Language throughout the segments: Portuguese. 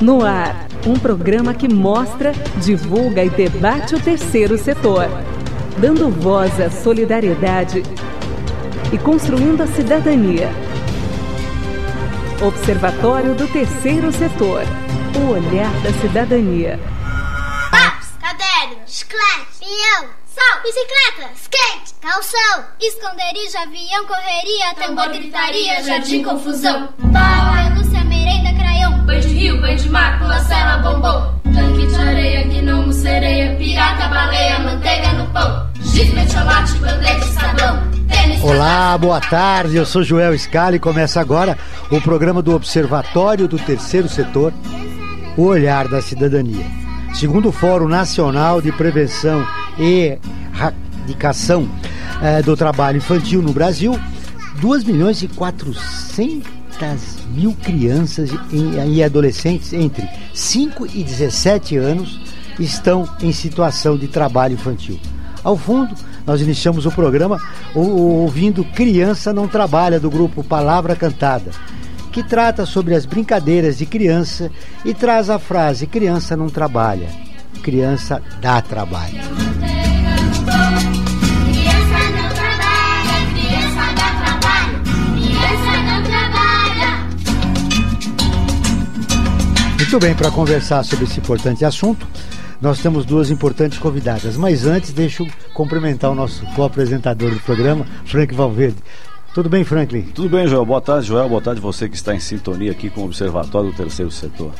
No ar, um programa que mostra, divulga e debate o terceiro setor, dando voz à solidariedade e construindo a cidadania. Observatório do Terceiro Setor. O olhar da cidadania. Lápis, caderno, chiclete, pinhão, sal, bicicleta, skate, calção, esconderijo, avião, correria, tambor, gritaria, jardim, confusão. Craião, banho de rio, banho de mar, pula cela, bombom. Tanque de areia, gnomo, sereia, pirata, baleia, manteiga no pão. Sabão. Olá, boa tarde. Eu sou Joel Scali e começa agora o programa do Observatório do Terceiro Setor, O Olhar da Cidadania. Segundo o Fórum Nacional de Prevenção e Erradicação eh, do Trabalho Infantil no Brasil, 2 milhões e 400 mil crianças e adolescentes entre 5 e 17 anos estão em situação de trabalho infantil. Ao fundo, nós iniciamos o programa ouvindo Criança Não Trabalha, do grupo Palavra Cantada, que trata sobre as brincadeiras de criança e traz a frase: Criança não trabalha, criança dá trabalho. Muito bem, para conversar sobre esse importante assunto, nós temos duas importantes convidadas. Mas antes, deixa eu cumprimentar o nosso co-apresentador do programa, Frank Valverde. Tudo bem, Franklin? Tudo bem, Joel. Boa tarde, Joel. Boa tarde você que está em sintonia aqui com o Observatório do Terceiro Setor.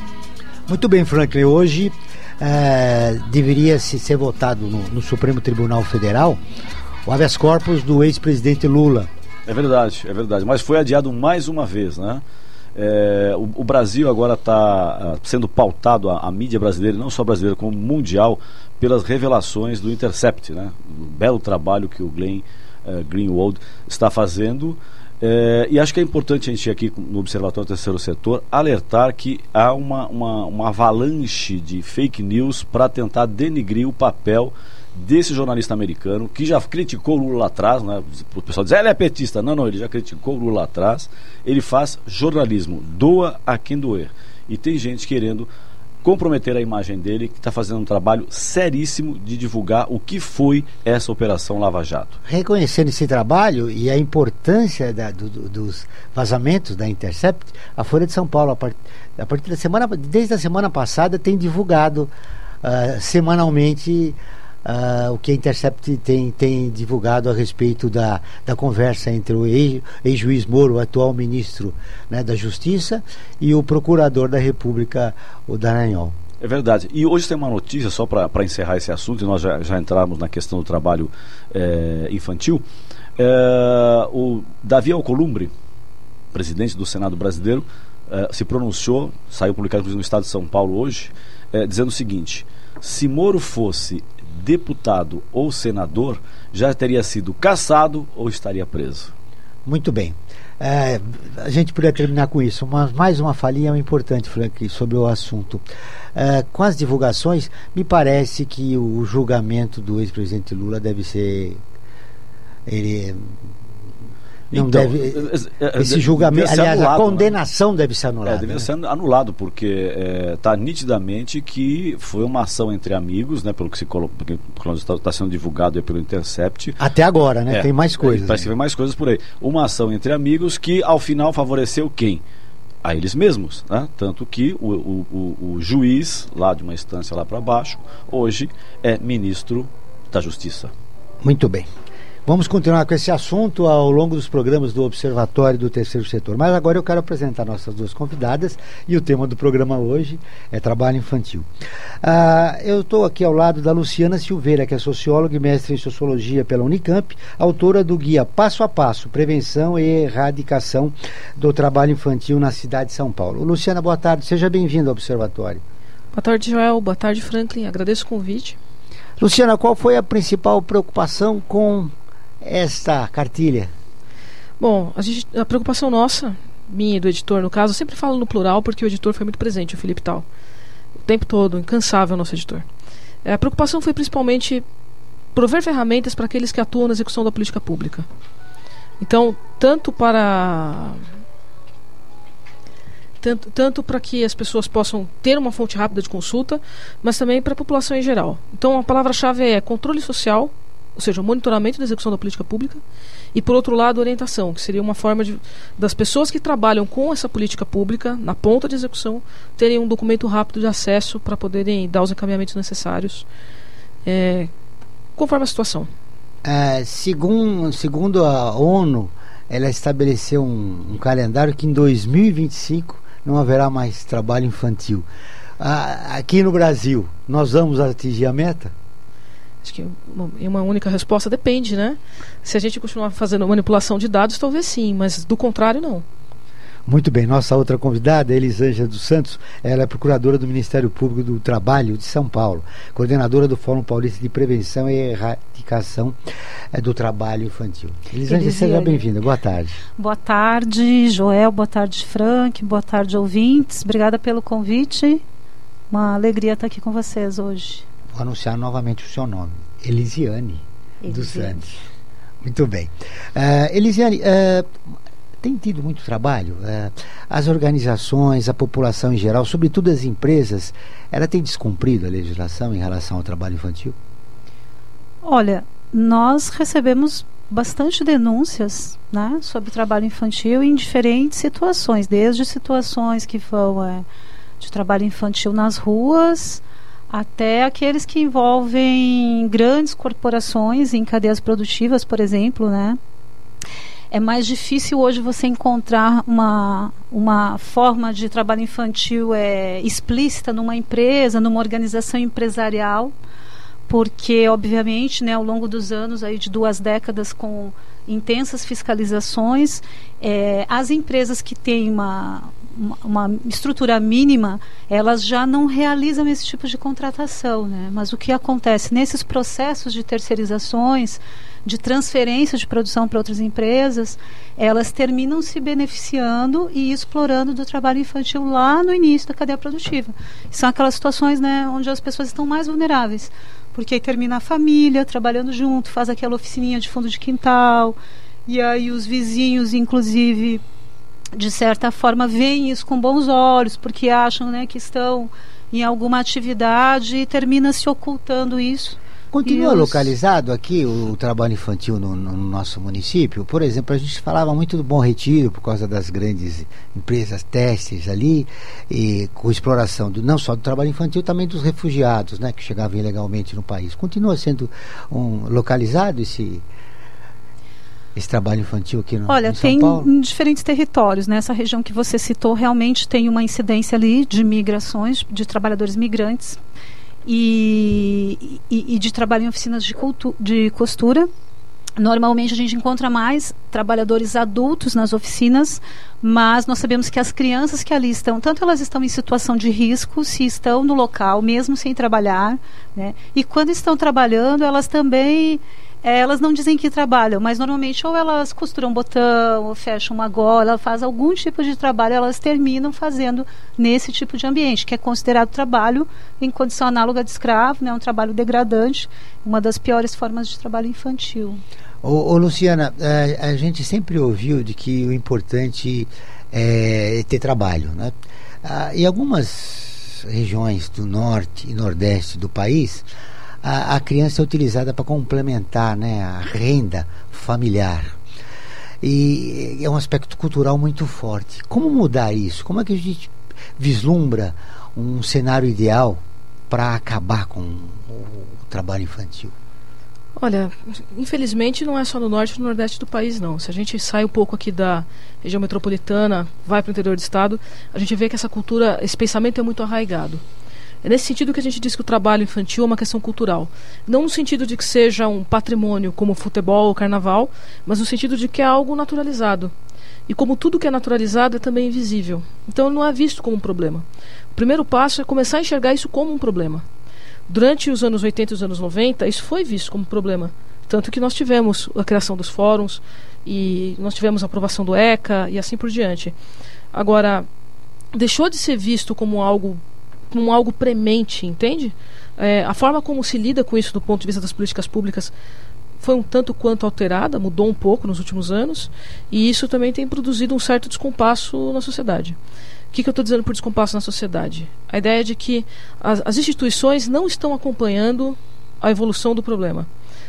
Muito bem, Franklin. Hoje é, deveria -se ser votado no, no Supremo Tribunal Federal o habeas corpus do ex-presidente Lula. É verdade, é verdade. Mas foi adiado mais uma vez, né? É, o, o, Brasil agora está ah, sendo pautado, a, a, mídia brasileira, não só brasileira, como mundial, pelas revelações do Intercept, né? O belo trabalho que o Glenn uh, Greenwald está fazendo. É, e acho que é importante a gente aqui no Observatório Terceiro Setor alertar que há uma, uma, uma avalanche de fake news para tentar denigrir o papel desse jornalista americano que já criticou Lula lá atrás, né? O pessoal diz, ele é petista. Não, não, ele já criticou Lula lá atrás. Ele faz jornalismo, doa a quem doer. E tem gente querendo comprometer a imagem dele, que está fazendo um trabalho seríssimo de divulgar o que foi essa Operação Lava Jato. Reconhecendo esse trabalho e a importância da, do, dos vazamentos da Intercept, a Folha de São Paulo, a, part, a partir da semana, desde a semana passada, tem divulgado uh, semanalmente uh, o que a Intercept tem, tem divulgado a respeito da, da conversa entre o ex-juiz Moro, o atual ministro né, da Justiça, e o procurador da República, o Dallagnol. É verdade. E hoje tem uma notícia, só para encerrar esse assunto, e nós já, já entramos na questão do trabalho é, infantil. É, o Davi Alcolumbre, presidente do Senado brasileiro, é, se pronunciou, saiu publicado no Estado de São Paulo hoje, dizendo o seguinte: se Moro fosse deputado ou senador, já teria sido caçado ou estaria preso. Muito bem. É, a gente poderia terminar com isso, mas mais uma falinha importante, Frank, sobre o assunto. É, com as divulgações, me parece que o julgamento do ex-presidente Lula deve ser. Ele não então, deve, é, é, esse julgamento, aliás, anulado, a né? condenação né? deve ser anulada. É, deve né? ser anulado, porque está é, nitidamente que foi uma ação entre amigos, né, pelo que se está tá sendo divulgado pelo Intercept. Até agora, né? É, tem mais coisas. Parece que tem mais coisas por aí. Uma ação entre amigos que, ao final, favoreceu quem? a eles mesmos, né? tanto que o, o, o, o, juiz lá de uma instância lá para baixo hoje é ministro da Justiça. Muito bem. Vamos continuar com esse assunto ao longo dos programas do Observatório do Terceiro Setor. Mas agora eu quero apresentar nossas duas convidadas e o tema do programa hoje é trabalho infantil. Ah, eu estou aqui ao lado da Luciana Silveira, que é socióloga e mestre em sociologia pela Unicamp, autora do guia Passo a Passo, Prevenção e Erradicação do Trabalho Infantil na cidade de São Paulo. Luciana, boa tarde, seja bem-vinda ao Observatório. Boa tarde, Joel. Boa tarde, Franklin. Agradeço o convite. Luciana, qual foi a principal preocupação com esta cartilha? Bom, a, gente, a preocupação nossa, minha e do editor, no caso, eu sempre falo no plural porque o editor foi muito presente, o Felipe Tal. O tempo todo, incansável nosso editor. É, a preocupação foi principalmente prover ferramentas para aqueles que atuam na execução da política pública. Então, tanto para tanto, tanto para que as pessoas possam ter uma fonte rápida de consulta, mas também para a população em geral. Então a palavra-chave é controle social, ou seja, monitoramento da execução da política pública, e por outro lado, orientação, que seria uma forma de, das pessoas que trabalham com essa política pública, na ponta de execução, terem um documento rápido de acesso para poderem dar os encaminhamentos necessários, é, conforme a situação. É, segundo, segundo a ONU, ela estabeleceu um, um, calendário que em 2025 não haverá mais trabalho infantil. Ah, aqui no Brasil, nós vamos atingir a meta? Acho que em uma única resposta depende, né? Se a gente continuar fazendo manipulação de dados, talvez sim, mas do contrário, não. Muito bem, nossa outra convidada, Elisângela dos Santos, ela é procuradora do Ministério Público do Trabalho de São Paulo, coordenadora do Fórum Paulista de Prevenção e Erradicação eh, do Trabalho Infantil. Elisângela, seja bem-vinda, boa tarde. Boa tarde, Joel, boa tarde, Frank, boa tarde, ouvintes. Obrigada pelo convite. Uma alegria estar aqui com vocês hoje. Vou anunciar novamente o seu nome, Elisiane, Elisiane. dos Santos. Muito bem. Uh, Elisiane, uh, tem tido muito trabalho. Uh, as organizações, a população em geral, sobretudo as empresas, ela tem descumprido a legislação em relação ao trabalho infantil? Olha, nós recebemos bastante denúncias né, sobre trabalho infantil em diferentes situações, desde situações que vão é, de trabalho infantil nas ruas, até aqueles que envolvem grandes corporações em cadeias produtivas, por exemplo, né? É mais difícil hoje você encontrar uma, uma forma de trabalho infantil é, explícita numa empresa, numa organização empresarial, porque, obviamente, né, ao longo dos anos, aí de duas décadas com intensas fiscalizações, é, as empresas que têm uma, uma, estrutura mínima, elas já não realizam esse tipo de contratação. Né? Mas o que acontece nesses processos de terceirizações, de transferência de produção para outras empresas, elas terminam se beneficiando e explorando do trabalho infantil lá no início da cadeia produtiva. São aquelas situações né, onde as pessoas estão mais vulneráveis, porque aí termina a família trabalhando junto, faz aquela oficininha de fundo de quintal, e aí os vizinhos, inclusive, de certa forma, veem isso com bons olhos, porque acham né, que estão em alguma atividade e termina se ocultando isso. Continua os... localizado aqui o, o trabalho infantil no, no, nosso município? Por exemplo, a gente falava muito do Bom Retiro por causa das grandes empresas testes ali, e com exploração do, não só do trabalho infantil, também dos refugiados né, que chegavam ilegalmente no país. Continua sendo um, localizado esse, esse trabalho infantil aqui no Olha, em tem Paulo? em diferentes territórios. Nessa né? região que você citou, realmente tem uma incidência ali de migrações, de trabalhadores migrantes e, e, e de trabalho em oficinas de, cultu, de costura. Normalmente a gente encontra mais trabalhadores adultos nas oficinas, mas nós sabemos que as crianças que ali estão, tanto elas estão em situação de risco, se estão no local, mesmo sem trabalhar, né? e quando estão trabalhando, elas também é, elas não dizem que trabalham, mas normalmente ou elas costuram botão, ou fecham uma gola, faz algum tipo de trabalho, elas terminam fazendo nesse tipo de ambiente, que é considerado trabalho em condição análoga de escravo, né, um trabalho degradante, uma das piores formas de trabalho infantil. Ô, ô Luciana, a, é, a, gente sempre ouviu de que o importante é ter trabalho, né? Ah, em algumas regiões do norte e nordeste do país, a, a criança é utilizada para complementar né, a renda familiar. E é um aspecto cultural muito forte. Como mudar isso? Como é que a gente vislumbra um cenário ideal para acabar com o trabalho infantil? Olha, infelizmente não é só no norte e no nordeste do país, não. Se a gente sai um pouco aqui da região metropolitana, vai para o interior do estado, a gente vê que essa cultura, esse pensamento é muito arraigado. É nesse sentido que a gente diz que o trabalho infantil é uma questão cultural. Não no sentido de que seja um patrimônio como futebol ou carnaval, mas no sentido de que é algo naturalizado. E como tudo que é naturalizado é também invisível. Então não é visto como um problema. O primeiro passo é começar a enxergar isso como um problema. Durante os anos 80 e os anos 90, isso foi visto como um problema. Tanto que nós tivemos a criação dos fóruns e nós tivemos a aprovação do ECA e assim por diante. Agora, deixou de ser visto como algo como algo premente, entende? É, a forma como se lida com isso do ponto de vista das políticas públicas foi um tanto quanto alterada, mudou um pouco nos últimos anos, e isso também tem produzido um certo descompasso na sociedade. que, que eu estou dizendo por descompasso na sociedade? A ideia é de que as, as instituições não estão acompanhando a evolução do problema.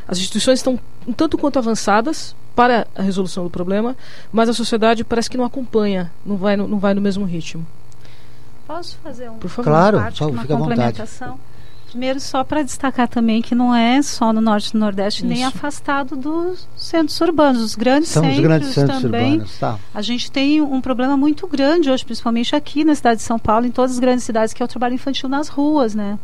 As instituições estão um tanto quanto avançadas para a resolução do problema, mas a sociedade parece que não acompanha, não vai, não vai no mesmo ritmo. Posso fazer um, Por favor. Claro, parte, só uma fica à vontade. Primeiro, só para destacar também que não é só no Norte e no Nordeste, nem Isso. afastado dos centros urbanos. Os grandes São os centros grandes centros também. urbanos, tá? A gente tem um problema muito grande hoje, principalmente aqui na cidade de São Paulo, em todas as grandes cidades, que é o trabalho infantil nas ruas, né?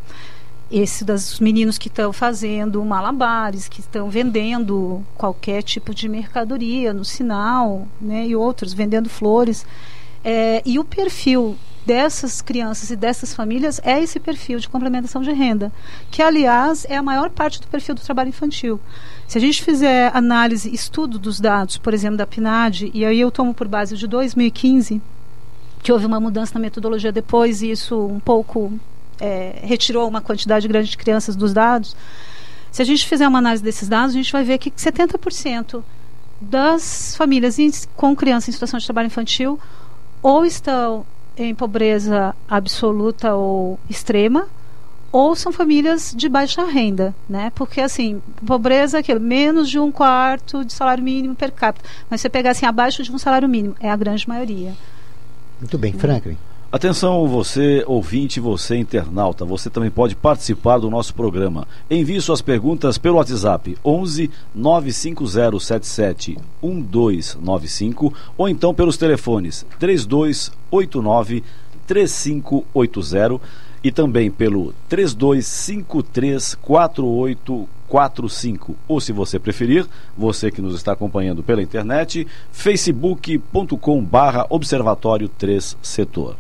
Esse dos meninos que estão fazendo malabares, que estão vendendo qualquer tipo de mercadoria no sinal, né? E outros vendendo flores. É, e o perfil dessas crianças e dessas famílias é esse perfil de complementação de renda, que aliás é a maior parte do perfil do trabalho infantil. Se a gente fizer análise, estudo dos dados, por exemplo, da PNAD, e aí eu tomo por base de 2015, que houve uma mudança na metodologia depois e isso um pouco é, retirou uma quantidade grande de crianças dos dados. Se a gente fizer uma análise desses dados, a gente vai ver que 70% das famílias com criança em situação de trabalho infantil ou estão em pobreza absoluta ou extrema, ou são famílias de baixa renda, né? Porque assim, pobreza é menos de um quarto de salário mínimo per capita. Mas você pegar assim, abaixo de um salário mínimo, é a grande maioria. Muito bem, Franklin. Atenção, você ouvinte, você internauta, você também pode participar do nosso programa. Envie suas perguntas pelo WhatsApp 11 95077 1295 ou então pelos telefones 3289 3580 e também pelo 3253 4845 ou se você preferir, você que nos está acompanhando pela internet, facebook.com barra observatório 3 setor.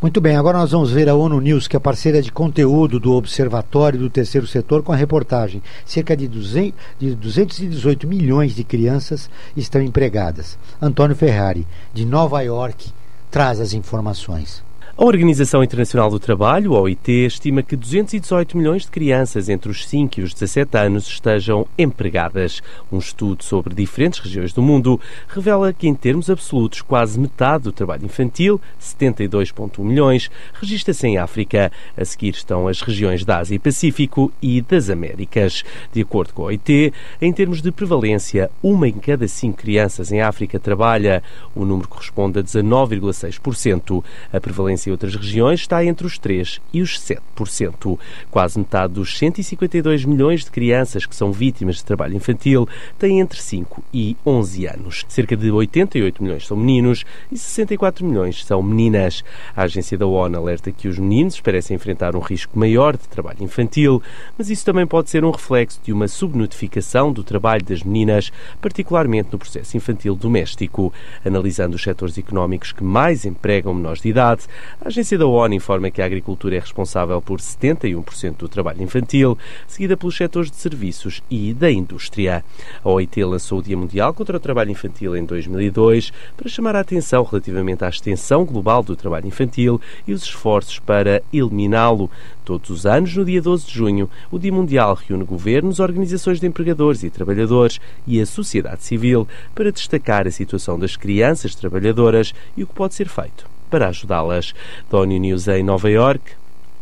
Muito bem, agora nós vamos ver a ONU News, que é parceira de conteúdo do Observatório do Terceiro Setor, com a reportagem. Cerca de, 200, de 218 milhões de crianças estão empregadas. Antônio Ferrari, de Nova York, traz as informações. A Organização Internacional do Trabalho, OIT, estima que 218 milhões de crianças entre os 5 e os 17 anos estejam empregadas. Um estudo sobre diferentes regiões do mundo revela que, em termos absolutos, quase metade do trabalho infantil, 72,1 milhões, registra-se em África. A seguir estão as regiões da Ásia e Pacífico e das Américas. De acordo com a OIT, em termos de prevalência, uma em cada cinco crianças em África trabalha. O número corresponde a 19,6%. A prevalência em outras regiões está entre os 3% e os 7%. Quase metade dos 152 milhões de crianças que são vítimas de trabalho infantil têm entre 5 e 11 anos. Cerca de 88 milhões são meninos e 64 milhões são meninas. A agência da ONU alerta que os meninos parecem enfrentar um risco maior de trabalho infantil, mas isso também pode ser um reflexo de uma subnotificação do trabalho das meninas, particularmente no processo infantil doméstico. Analisando os setores económicos que mais empregam menores de idade, a agência da ONU informa que a agricultura é responsável por 71% do trabalho infantil, seguida pelos setores de serviços e da indústria. A OIT lançou o Dia Mundial contra o Trabalho Infantil em 2002 para chamar a atenção relativamente à extensão global do trabalho infantil e os esforços para eliminá-lo. Todos os anos, no dia 12 de junho, o Dia Mundial reúne governos, organizações de empregadores e trabalhadores e a sociedade civil para destacar a situação das crianças trabalhadoras e o que pode ser feito para ajudá-las. ONU News em Nova York,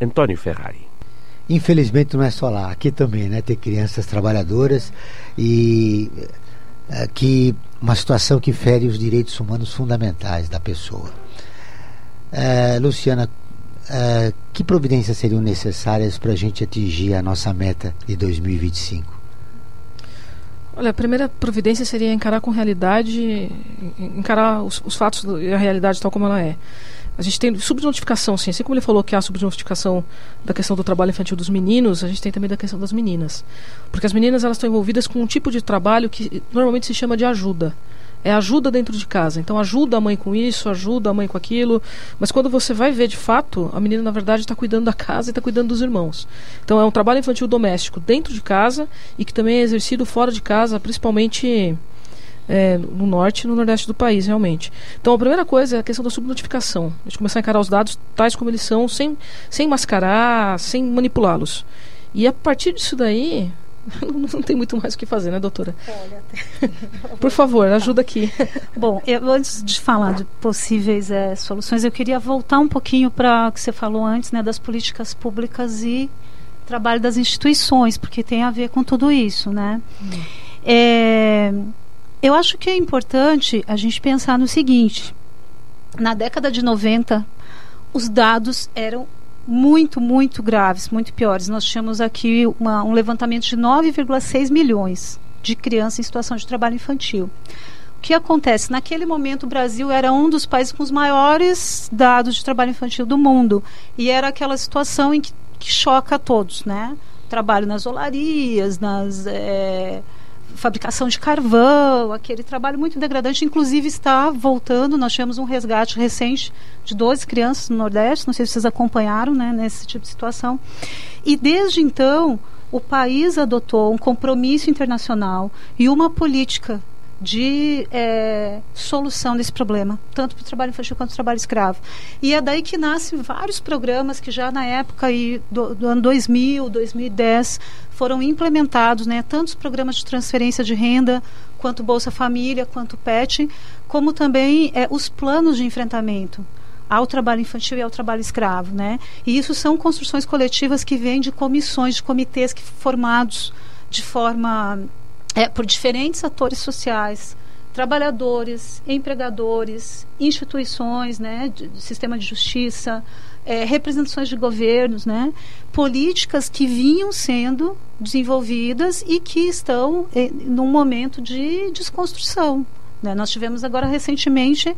António Ferrari. Infelizmente não é só lá, aqui também, né? Tem crianças trabalhadoras e eh, que uma situação que fere os direitos humanos fundamentais da pessoa. Eh, Luciana, eh, que providências seriam necessárias para a gente atingir a nossa meta de 2025? Olha, a primeira providência seria encarar com realidade, en- encarar os, os fatos e a realidade tal como ela é. A gente tem subnotificação, sim. Assim como ele falou que há subnotificação da questão do trabalho infantil dos meninos, a gente tem também da questão das meninas. Porque as meninas elas estão envolvidas com um tipo de trabalho que normalmente se chama de ajuda. É ajuda dentro de casa. Então ajuda a mãe com isso, ajuda a mãe com aquilo. Mas quando você vai ver de fato, a menina na verdade está cuidando da casa e está cuidando dos irmãos. Então é um trabalho infantil doméstico dentro de casa e que também é exercido fora de casa, principalmente é, no norte e no nordeste do país, realmente. Então, a primeira coisa é a questão da subnotificação. A gente começar a encarar os dados tais como eles são, sem, sem mascarar, sem manipulá-los. E a partir disso daí, não tem muito mais o que fazer, né, doutora? Olha, Por favor, ajuda aqui. Bom, eu, antes de falar de possíveis é, soluções, eu queria voltar um pouquinho para o que você falou antes, né, das políticas públicas e trabalho das instituições, porque tem a ver com tudo isso, né? Hum. É, eu acho que é importante a gente pensar no seguinte: na década de 90, os dados eram muito, muito graves, muito piores. Nós tínhamos aqui uma, um levantamento de 9,6 milhões de crianças em situação de trabalho infantil. O que acontece? Naquele momento, o Brasil era um dos países com os maiores dados de trabalho infantil do mundo. E era aquela situação em que, que choca a todos, né? Trabalho nas olarias, nas. É, fabricação de carvão, aquele trabalho muito degradante, inclusive está voltando. Nós tivemos um resgate recente de 12 crianças no Nordeste, não sei se vocês acompanharam né, nesse tipo de situação. E desde então, o país adotou um compromisso internacional e uma política de é, solução desse problema, tanto para o trabalho infantil quanto para o trabalho escravo. E é daí que nascem vários programas que já na época aí, do, do ano 2000, 2010, foram implementados, né, tanto os programas de transferência de renda, quanto Bolsa Família, quanto PET, como também é, os planos de enfrentamento ao trabalho infantil e ao trabalho escravo, né? E isso são construções coletivas que vêm de comissões, de comitês que formados de forma é, por diferentes atores sociais, trabalhadores, empregadores, instituições, né, de, de sistema de justiça, é, representações de governos, né, políticas que vinham sendo desenvolvidas e que estão é, num momento de desconstrução. Né? Nós tivemos agora recentemente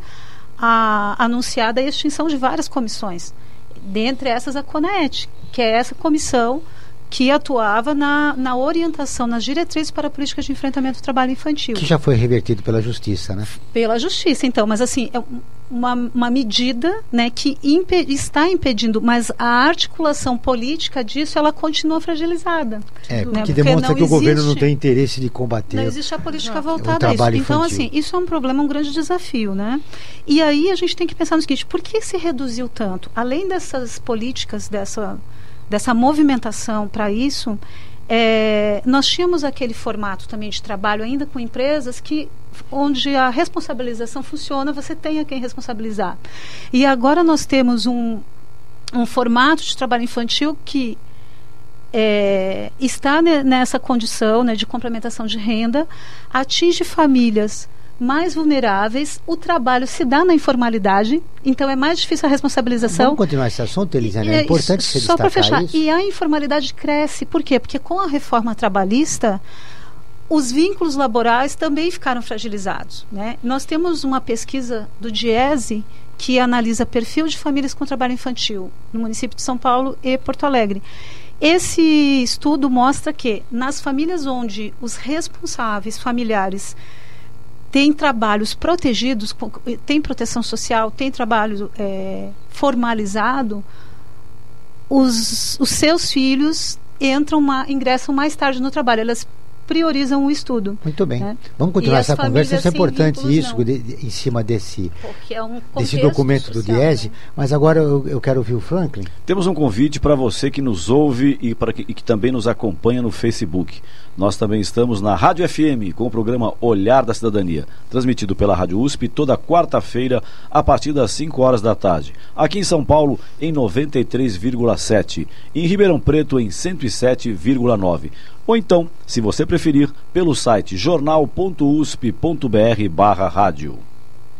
a anunciada a extinção de várias comissões, dentre essas a CONET, que é essa comissão que atuava na, na orientação, nas diretrizes para a política de enfrentamento do trabalho infantil. Que já foi revertido pela justiça, né? Pela justiça, então, mas assim, é uma, uma medida né, que impe está impedindo, mas a articulação política disso, ela continua fragilizada. É, né? porque demonstra que o governo não tem interesse de combater. Não existe a política voltada a isso. Infantil. Então, assim, isso é um problema, um grande desafio, né? E aí a gente tem que pensar no seguinte, por que se reduziu tanto? Além dessas políticas, dessa dessa movimentação para isso, é, nós tínhamos aquele formato também de trabalho ainda com empresas que onde a responsabilização funciona, você tem a quem responsabilizar. E agora nós temos um, um formato de trabalho infantil que é, está nessa condição né, de complementação de renda, atinge famílias mais vulneráveis, o trabalho se dá na informalidade, então é mais difícil a responsabilização. Vamos continuar esse assunto, Elisiane, é importante você Só para fechar, isso. e a informalidade cresce, por quê? Porque com a reforma trabalhista, os vínculos laborais também ficaram fragilizados. Né? Nós temos uma pesquisa do Diese que analisa perfil de famílias com trabalho infantil no município de São Paulo e Porto Alegre. Esse estudo mostra que nas famílias onde os responsáveis familiares tem trabalhos protegidos, tem proteção social, tem trabalho é, formalizado, os, os seus filhos entram, ingressam mais tarde no trabalho. Elas priorizam o estudo. Muito bem. Né? Vamos continuar essa conversa. Isso é importante, isso, de, de, em cima desse, é um desse documento social, do Diese. Né? Mas agora eu, eu, quero ouvir o Franklin. Temos um convite para você que nos ouve e, para que, e que também nos acompanha no Facebook. Nós também estamos na Rádio FM com o programa Olhar da Cidadania, transmitido pela Rádio USP toda quarta-feira a partir das 5 horas da tarde. Aqui em São Paulo em 93,7 e em Ribeirão Preto em 107,9 ou então, se você preferir, pelo site jornal.usp.br/rádio.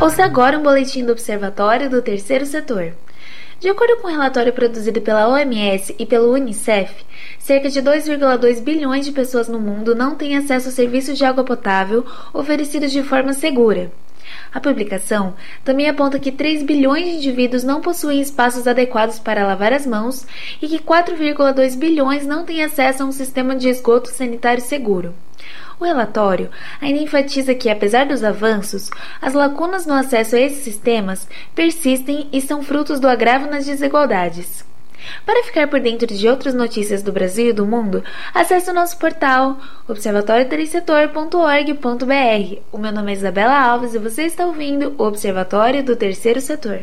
Ouça agora um boletim do Observatório do Terceiro Setor. De acordo com um relatório produzido pela OMS e pelo Unicef, cerca de 2,2 bilhões de pessoas no mundo não têm acesso a serviços de água potável oferecidos de forma segura. A publicação também aponta que 3 bilhões de indivíduos não possuem espaços adequados para lavar as mãos e que 4,2 bilhões não têm acesso a um sistema de esgoto sanitário seguro. O relatório ainda enfatiza que, apesar dos avanços, as lacunas no acesso a esses sistemas persistem e são frutos do agravo nas desigualdades. Para ficar por dentro de outras notícias do Brasil e do mundo, acesse o nosso portal observatorioterceirsetor.org.br. O meu nome é Isabela Alves e você está ouvindo o Observatório do Terceiro Setor.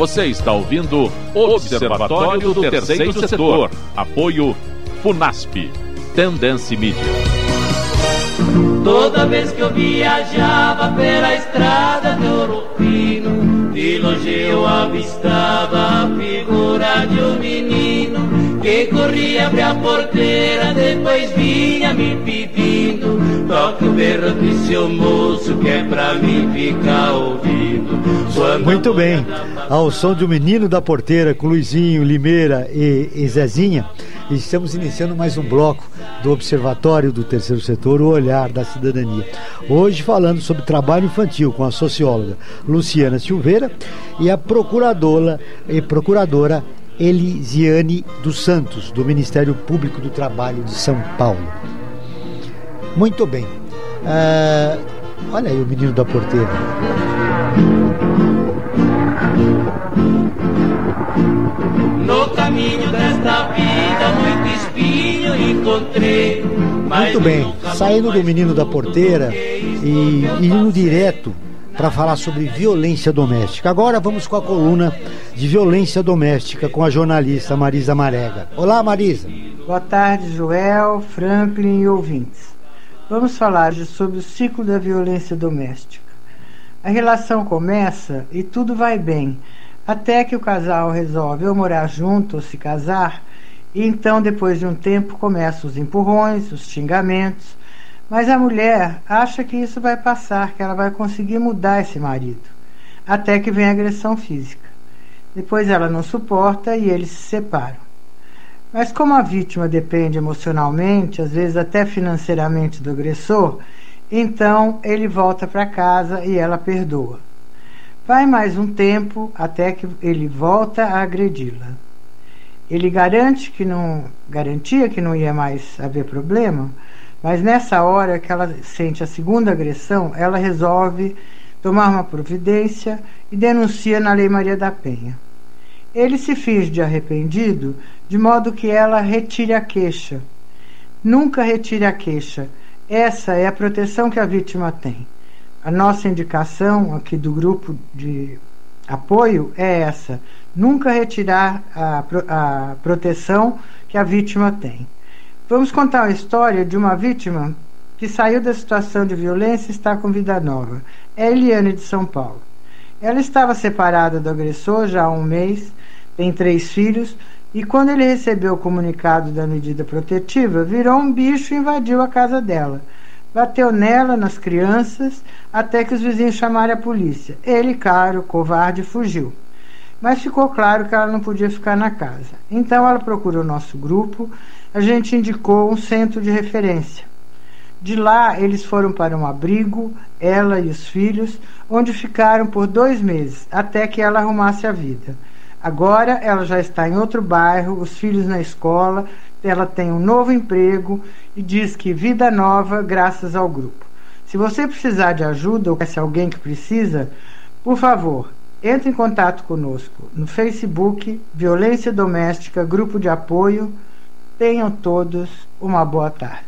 Você está ouvindo Observatório do Terceiro Setor. Apoio FUNASP. Tendência Mídia. Toda vez que eu viajava pela estrada de Ouro Fino, de longe eu avistava a figura de um menino que corria abrir a porteira, depois vinha me pedindo. Toque o berro de seu moço que é pra mim ficar ouvindo. Muito bem, ao som de um menino da porteira com Luizinho, Limeira e, e Zezinha, estamos iniciando mais um bloco do Observatório do Terceiro Setor, o Olhar da Cidadania. Hoje falando sobre trabalho infantil com a socióloga Luciana Silveira e a procuradora e procuradora Elisiane dos Santos, do Ministério Público do Trabalho de São Paulo. Muito bem. Uh, olha aí o menino da porteira. No caminho desta vida, muito espinho encontrei. Muito bem, saindo do menino da porteira e indo direto para falar sobre violência doméstica. Agora vamos com a coluna de violência doméstica com a jornalista Marisa Marega. Olá, Marisa. Boa tarde, Joel, Franklin e ouvintes. Vamos falar sobre o ciclo da violência doméstica. A relação começa e tudo vai bem, até que o casal resolve ou morar junto ou se casar, e então, depois de um tempo, começam os empurrões, os xingamentos, mas a mulher acha que isso vai passar, que ela vai conseguir mudar esse marido, até que vem a agressão física. Depois ela não suporta e eles se separam. Mas como a vítima depende emocionalmente, às vezes até financeiramente do agressor, então ele volta para casa e ela perdoa. Vai mais um tempo até que ele volta a agredi-la. Ele garante que não garantia que não ia mais haver problema, mas nessa hora que ela sente a segunda agressão, ela resolve tomar uma providência e denuncia na Lei Maria da Penha. Ele se finge de arrependido, de modo que ela retire a queixa. Nunca retire a queixa. Essa é a proteção que a vítima tem. A nossa indicação aqui do grupo de apoio é essa: nunca retirar a, a proteção que a vítima tem. Vamos contar a história de uma vítima que saiu da situação de violência e está com vida nova. É Eliane de São Paulo. Ela estava separada do agressor já há um mês, tem três filhos, e quando ele recebeu o comunicado da medida protetiva, virou um bicho e invadiu a casa dela. Bateu nela, nas crianças, até que os vizinhos chamaram a polícia. Ele, caro, covarde, fugiu. Mas ficou claro que ela não podia ficar na casa. Então ela procurou o nosso grupo a gente indicou um centro de referência. De lá, eles foram para um abrigo, ela e os filhos, onde ficaram por dois meses, até que ela arrumasse a vida. Agora ela já está em outro bairro, os filhos na escola, ela tem um novo emprego e diz que vida nova graças ao grupo. Se você precisar de ajuda ou conhece alguém que precisa, por favor, entre em contato conosco no Facebook Violência Doméstica Grupo de Apoio Tenham todos uma boa tarde.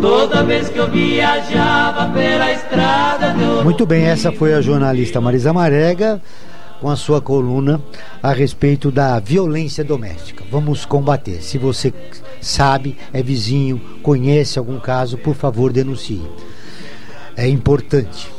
Toda vez que eu viajava pela estrada Muito bem, essa foi a jornalista Marisa Marega com a sua coluna a respeito da violência doméstica. Vamos combater. Se você sabe, é vizinho, conhece algum caso, por favor, denuncie. É importante.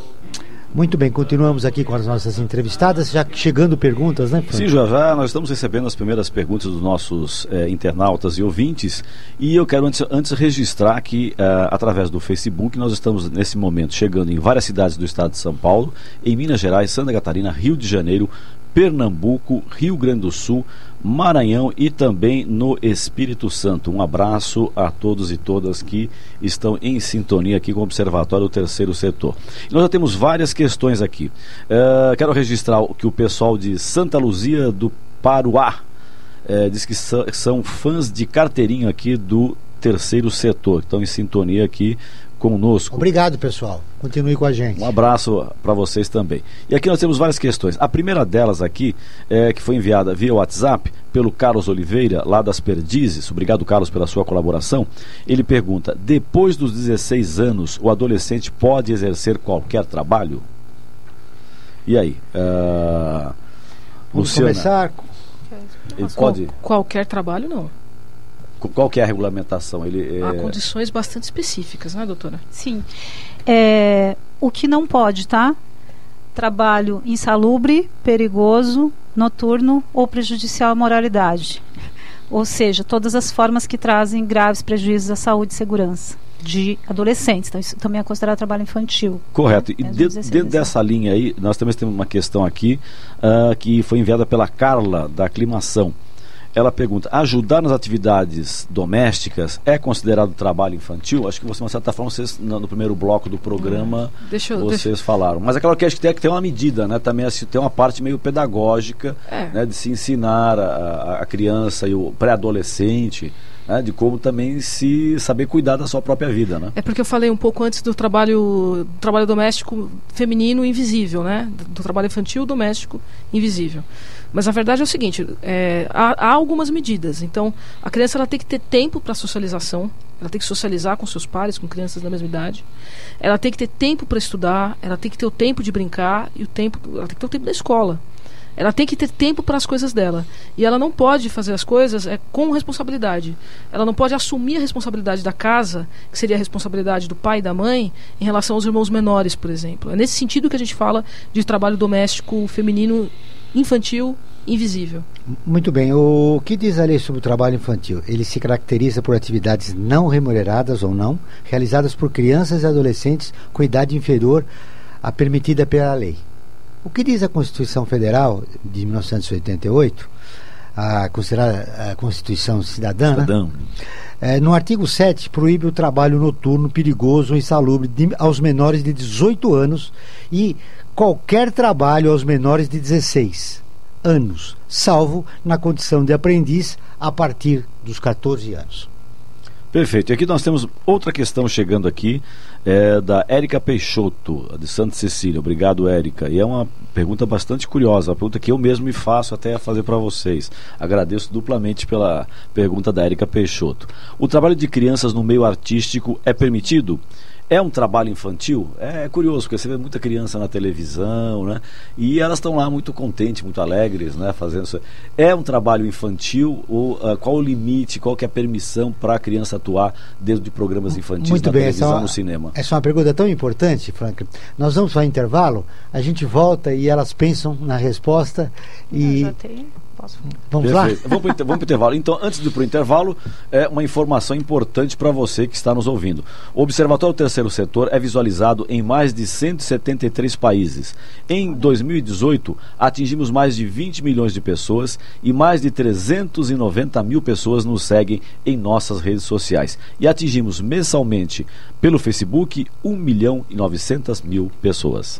Muito bem, continuamos aqui com as nossas entrevistadas, já chegando perguntas, né, Sim, já, já nós estamos recebendo as primeiras perguntas dos nossos eh, internautas e ouvintes e eu quero antes, antes registrar que eh, através do Facebook nós estamos nesse momento chegando em várias cidades do estado de São Paulo, em Minas Gerais, Santa Catarina, Rio de Janeiro, Pernambuco, Rio Grande do Sul, Maranhão e também no Espírito Santo. Um abraço a todos e todas que estão em sintonia aqui com o Observatório do Terceiro Setor. Nós já temos várias questões aqui. Uh, quero registrar que o pessoal de Santa Luzia do Paruá uh, diz que são, são fãs de carteirinha aqui do Terceiro Setor, estão em sintonia aqui conosco. Obrigado, pessoal. Continue com a gente. Um abraço para vocês também. E aqui nós temos várias questões. A primeira delas aqui, é, que foi enviada via WhatsApp pelo Carlos Oliveira, lá das Perdizes. Obrigado, Carlos, pela sua colaboração. Ele pergunta: depois dos 16 anos, o adolescente pode exercer qualquer trabalho? E aí? Uh, Vamos Luciana, começar? Ele pode... Qualquer trabalho, não. Qual que é a regulamentação? Ele, Há condições bastante específicas, né, doutora? Sim. É, o que não pode, tá? Trabalho insalubre, perigoso, noturno ou prejudicial à moralidade. Ou seja, todas as formas que trazem graves prejuízos à saúde e segurança de adolescentes. Então, isso também é considerado trabalho infantil. Correto. E dentro, dentro dessa linha aí, nós também temos uma questão aqui uh, que foi enviada pela Carla, da Aclimação ela pergunta: ajudar nas atividades domésticas é considerado trabalho infantil? Acho que você, de uma certa forma, vocês, no, primeiro bloco do programa, hum, deixa eu, vocês deixa... falaram. Mas é claro que acho que tem que ter uma medida, né? Também assim, tem uma parte meio pedagógica é. né? de se ensinar a, a criança e o pré-adolescente. Né, de como também se saber cuidar da sua própria vida, né? É porque eu falei um pouco antes do trabalho, do trabalho doméstico feminino invisível, né? Do, do trabalho infantil doméstico invisível. Mas a verdade é o seguinte: é, há, há, algumas medidas. Então, a criança ela tem que ter tempo para socialização, ela tem que socializar com seus pares, com crianças da mesma idade. Ela tem que ter tempo para estudar, ela tem que ter o tempo de brincar e o tempo, ela tem que ter o tempo da escola. Ela tem que ter tempo para as coisas dela. E ela não pode fazer as coisas é, com responsabilidade. Ela não pode assumir a responsabilidade da casa, que seria a responsabilidade do pai e da mãe, em relação aos irmãos menores, por exemplo. É nesse sentido que a gente fala de trabalho doméstico feminino infantil invisível. Muito bem. O que diz a lei sobre o trabalho infantil? Ele se caracteriza por atividades não remuneradas ou não, realizadas por crianças e adolescentes com idade inferior à permitida pela lei. O que diz a Constituição Federal de 1988, a considerada a Constituição Cidadã, né? Cidadão. Né? É, no artigo 7, proíbe o trabalho noturno perigoso ou insalubre de, aos menores de 18 anos e qualquer trabalho aos menores de 16 anos, salvo na condição de aprendiz a partir dos 14 anos. Perfeito. E aqui nós temos outra questão chegando aqui, é, da Érica Peixoto, de Santa Cecília. Obrigado, Érica. E é uma pergunta bastante curiosa, uma pergunta que eu mesmo me faço até fazer para vocês. Agradeço duplamente pela pergunta da Érica Peixoto. O trabalho de crianças no meio artístico é permitido? É um trabalho infantil? É curioso, porque você vê muita criança na televisão, né? E elas estão lá muito contentes, muito alegres, né? Fazendo isso. É um trabalho infantil? Ou uh, qual o limite, qual que é a permissão para a criança atuar dentro de programas infantis muito na bem, televisão, essa é no cinema? Essa é uma pergunta tão importante, Frank. Nós vamos para intervalo, a gente volta e elas pensam na resposta e... Eu já tenho. Posso? Vamos Perfeito. lá? Vamos para o intervalo. Então, antes de ir para o intervalo, é uma informação importante para você que está nos ouvindo. O Observatório Terceiro Setor é visualizado em mais de 173 países. Em 2018, atingimos mais de 20 milhões de pessoas e mais de 390 mil pessoas nos seguem em nossas redes sociais. E atingimos mensalmente pelo Facebook 1 milhão e 900 mil pessoas.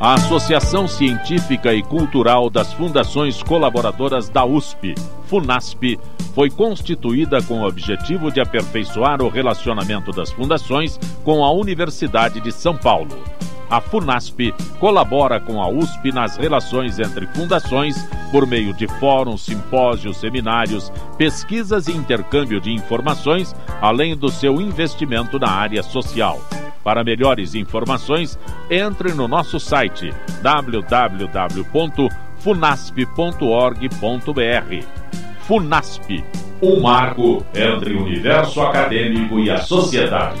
A Associação Científica e Cultural das Fundações Colaboradoras da USP, FUNASP, foi constituída com o objetivo de aperfeiçoar o relacionamento das fundações com a Universidade de São Paulo. A FUNASP colabora com a USP nas relações entre fundações por meio de fóruns, simpósios, seminários, pesquisas e intercâmbio de informações, além do seu investimento na área social. Para melhores informações, entre no nosso site www.funasp.org.br. Funasp, um marco entre o universo acadêmico e a sociedade.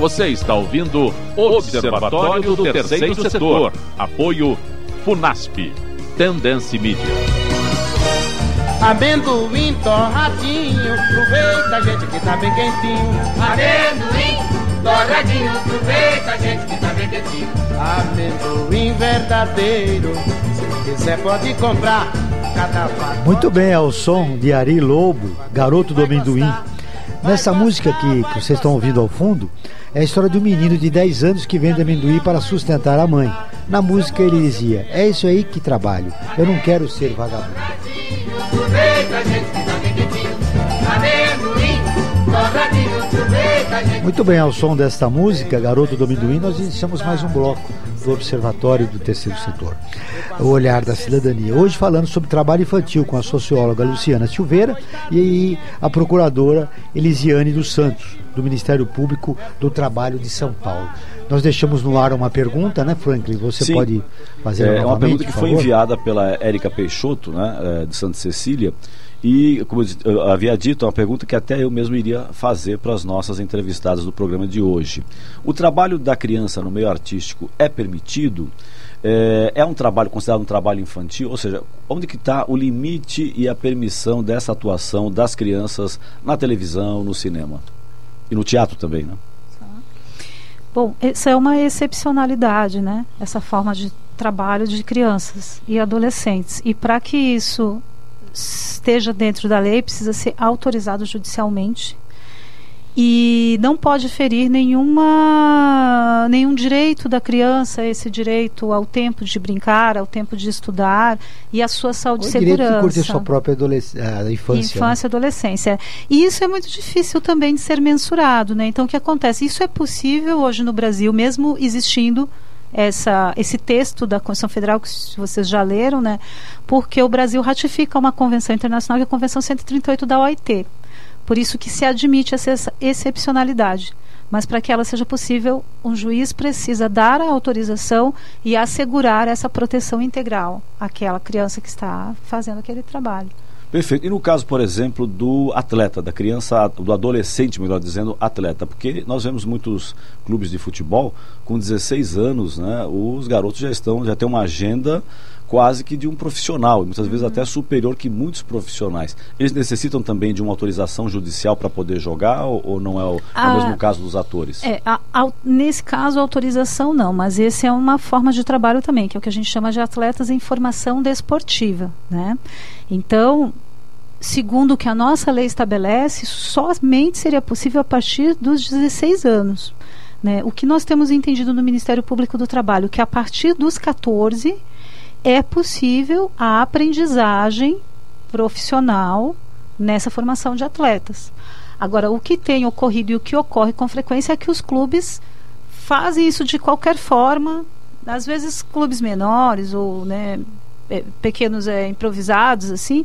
Você está ouvindo Observatório do Terceiro Setor. Apoio FUNASP. Tendência Mídia. Amendoim torradinho, aproveita gente que tá bem quentinho. Amendoim torradinho, aproveita gente que tá bem quentinho. Amendoim verdadeiro, se quiser pode comprar. Muito bem, ao som de Ari Lobo, Garoto do Amendoim. Nessa música que, que vocês estão ouvindo ao fundo, é a história de um menino de 10 anos que vende amendoim para sustentar a mãe. Na música ele dizia: É isso aí que trabalho, eu não quero ser vagabundo. Muito bem, ao som desta música, Garoto do Amendoim, nós iniciamos mais um bloco do Observatório do Terceiro Setor. O Olhar da Cidadania. Hoje falando sobre trabalho infantil com a socióloga Luciana Silveira e a procuradora Elisiane dos Santos, do Ministério Público do Trabalho de São Paulo. Nós deixamos no ar uma pergunta, né, Franklin? Você Sim. pode fazer É uma novamente, pergunta que foi enviada pela Érica Peixoto, né, eh, de Santa Cecília. E, como eu havia dito, é uma pergunta que até eu mesmo iria fazer para as nossas entrevistadas do programa de hoje. O trabalho da criança no meio artístico é permitido? É, é um trabalho considerado um trabalho infantil? Ou seja, onde que está o limite e a permissão dessa atuação das crianças na televisão, no cinema? E no teatro também, né? Bom, essa é uma excepcionalidade, né? Essa forma de trabalho de crianças e adolescentes. E para que isso esteja dentro da lei, precisa ser autorizado judicialmente. E não pode ferir nenhuma, nenhum direito da criança, esse direito ao tempo de brincar, ao tempo de estudar e à sua saúde O e direito segurança. de curtir sua própria adolesc- ah, infância. né? Infância e adolescência. E isso é muito difícil também de ser mensurado, né? Então o que acontece? Isso é possível hoje no Brasil, mesmo existindo essa, esse texto da Constituição Federal que vocês já leram, né? Porque o Brasil ratifica uma convenção internacional, que é a Convenção 138 da OIT. Por isso que se admite essa ex- excepcionalidade. Mas para que ela seja possível, um juiz precisa dar a autorização e assegurar essa proteção integral àquela criança que está fazendo aquele trabalho. Perfeito. E no caso, por exemplo, do atleta, da criança, do adolescente, melhor dizendo, atleta, porque nós vemos muitos clubes de futebol com 16 anos, né? Os garotos já estão, já têm uma agenda quase que de um profissional, e muitas vezes até superior que muitos profissionais. Eles necessitam também de uma autorização judicial para poder jogar ou, ou não é o, é o Ah, mesmo caso dos atores? É, a- au- nesse caso, autorização não, mas esse é uma forma de trabalho também, que é o que a gente chama de atletas em formação desportiva. Né? Então, segundo o que a nossa lei estabelece, somente seria possível a partir dos 16 anos. Né? O que nós temos entendido no Ministério Público do Trabalho, que a partir dos 14 é possível a aprendizagem profissional nessa formação de atletas. Agora, o que tem ocorrido e o que ocorre com frequência é que os clubes fazem isso de qualquer forma, às vezes clubes menores ou né, pequenos eh, improvisados assim,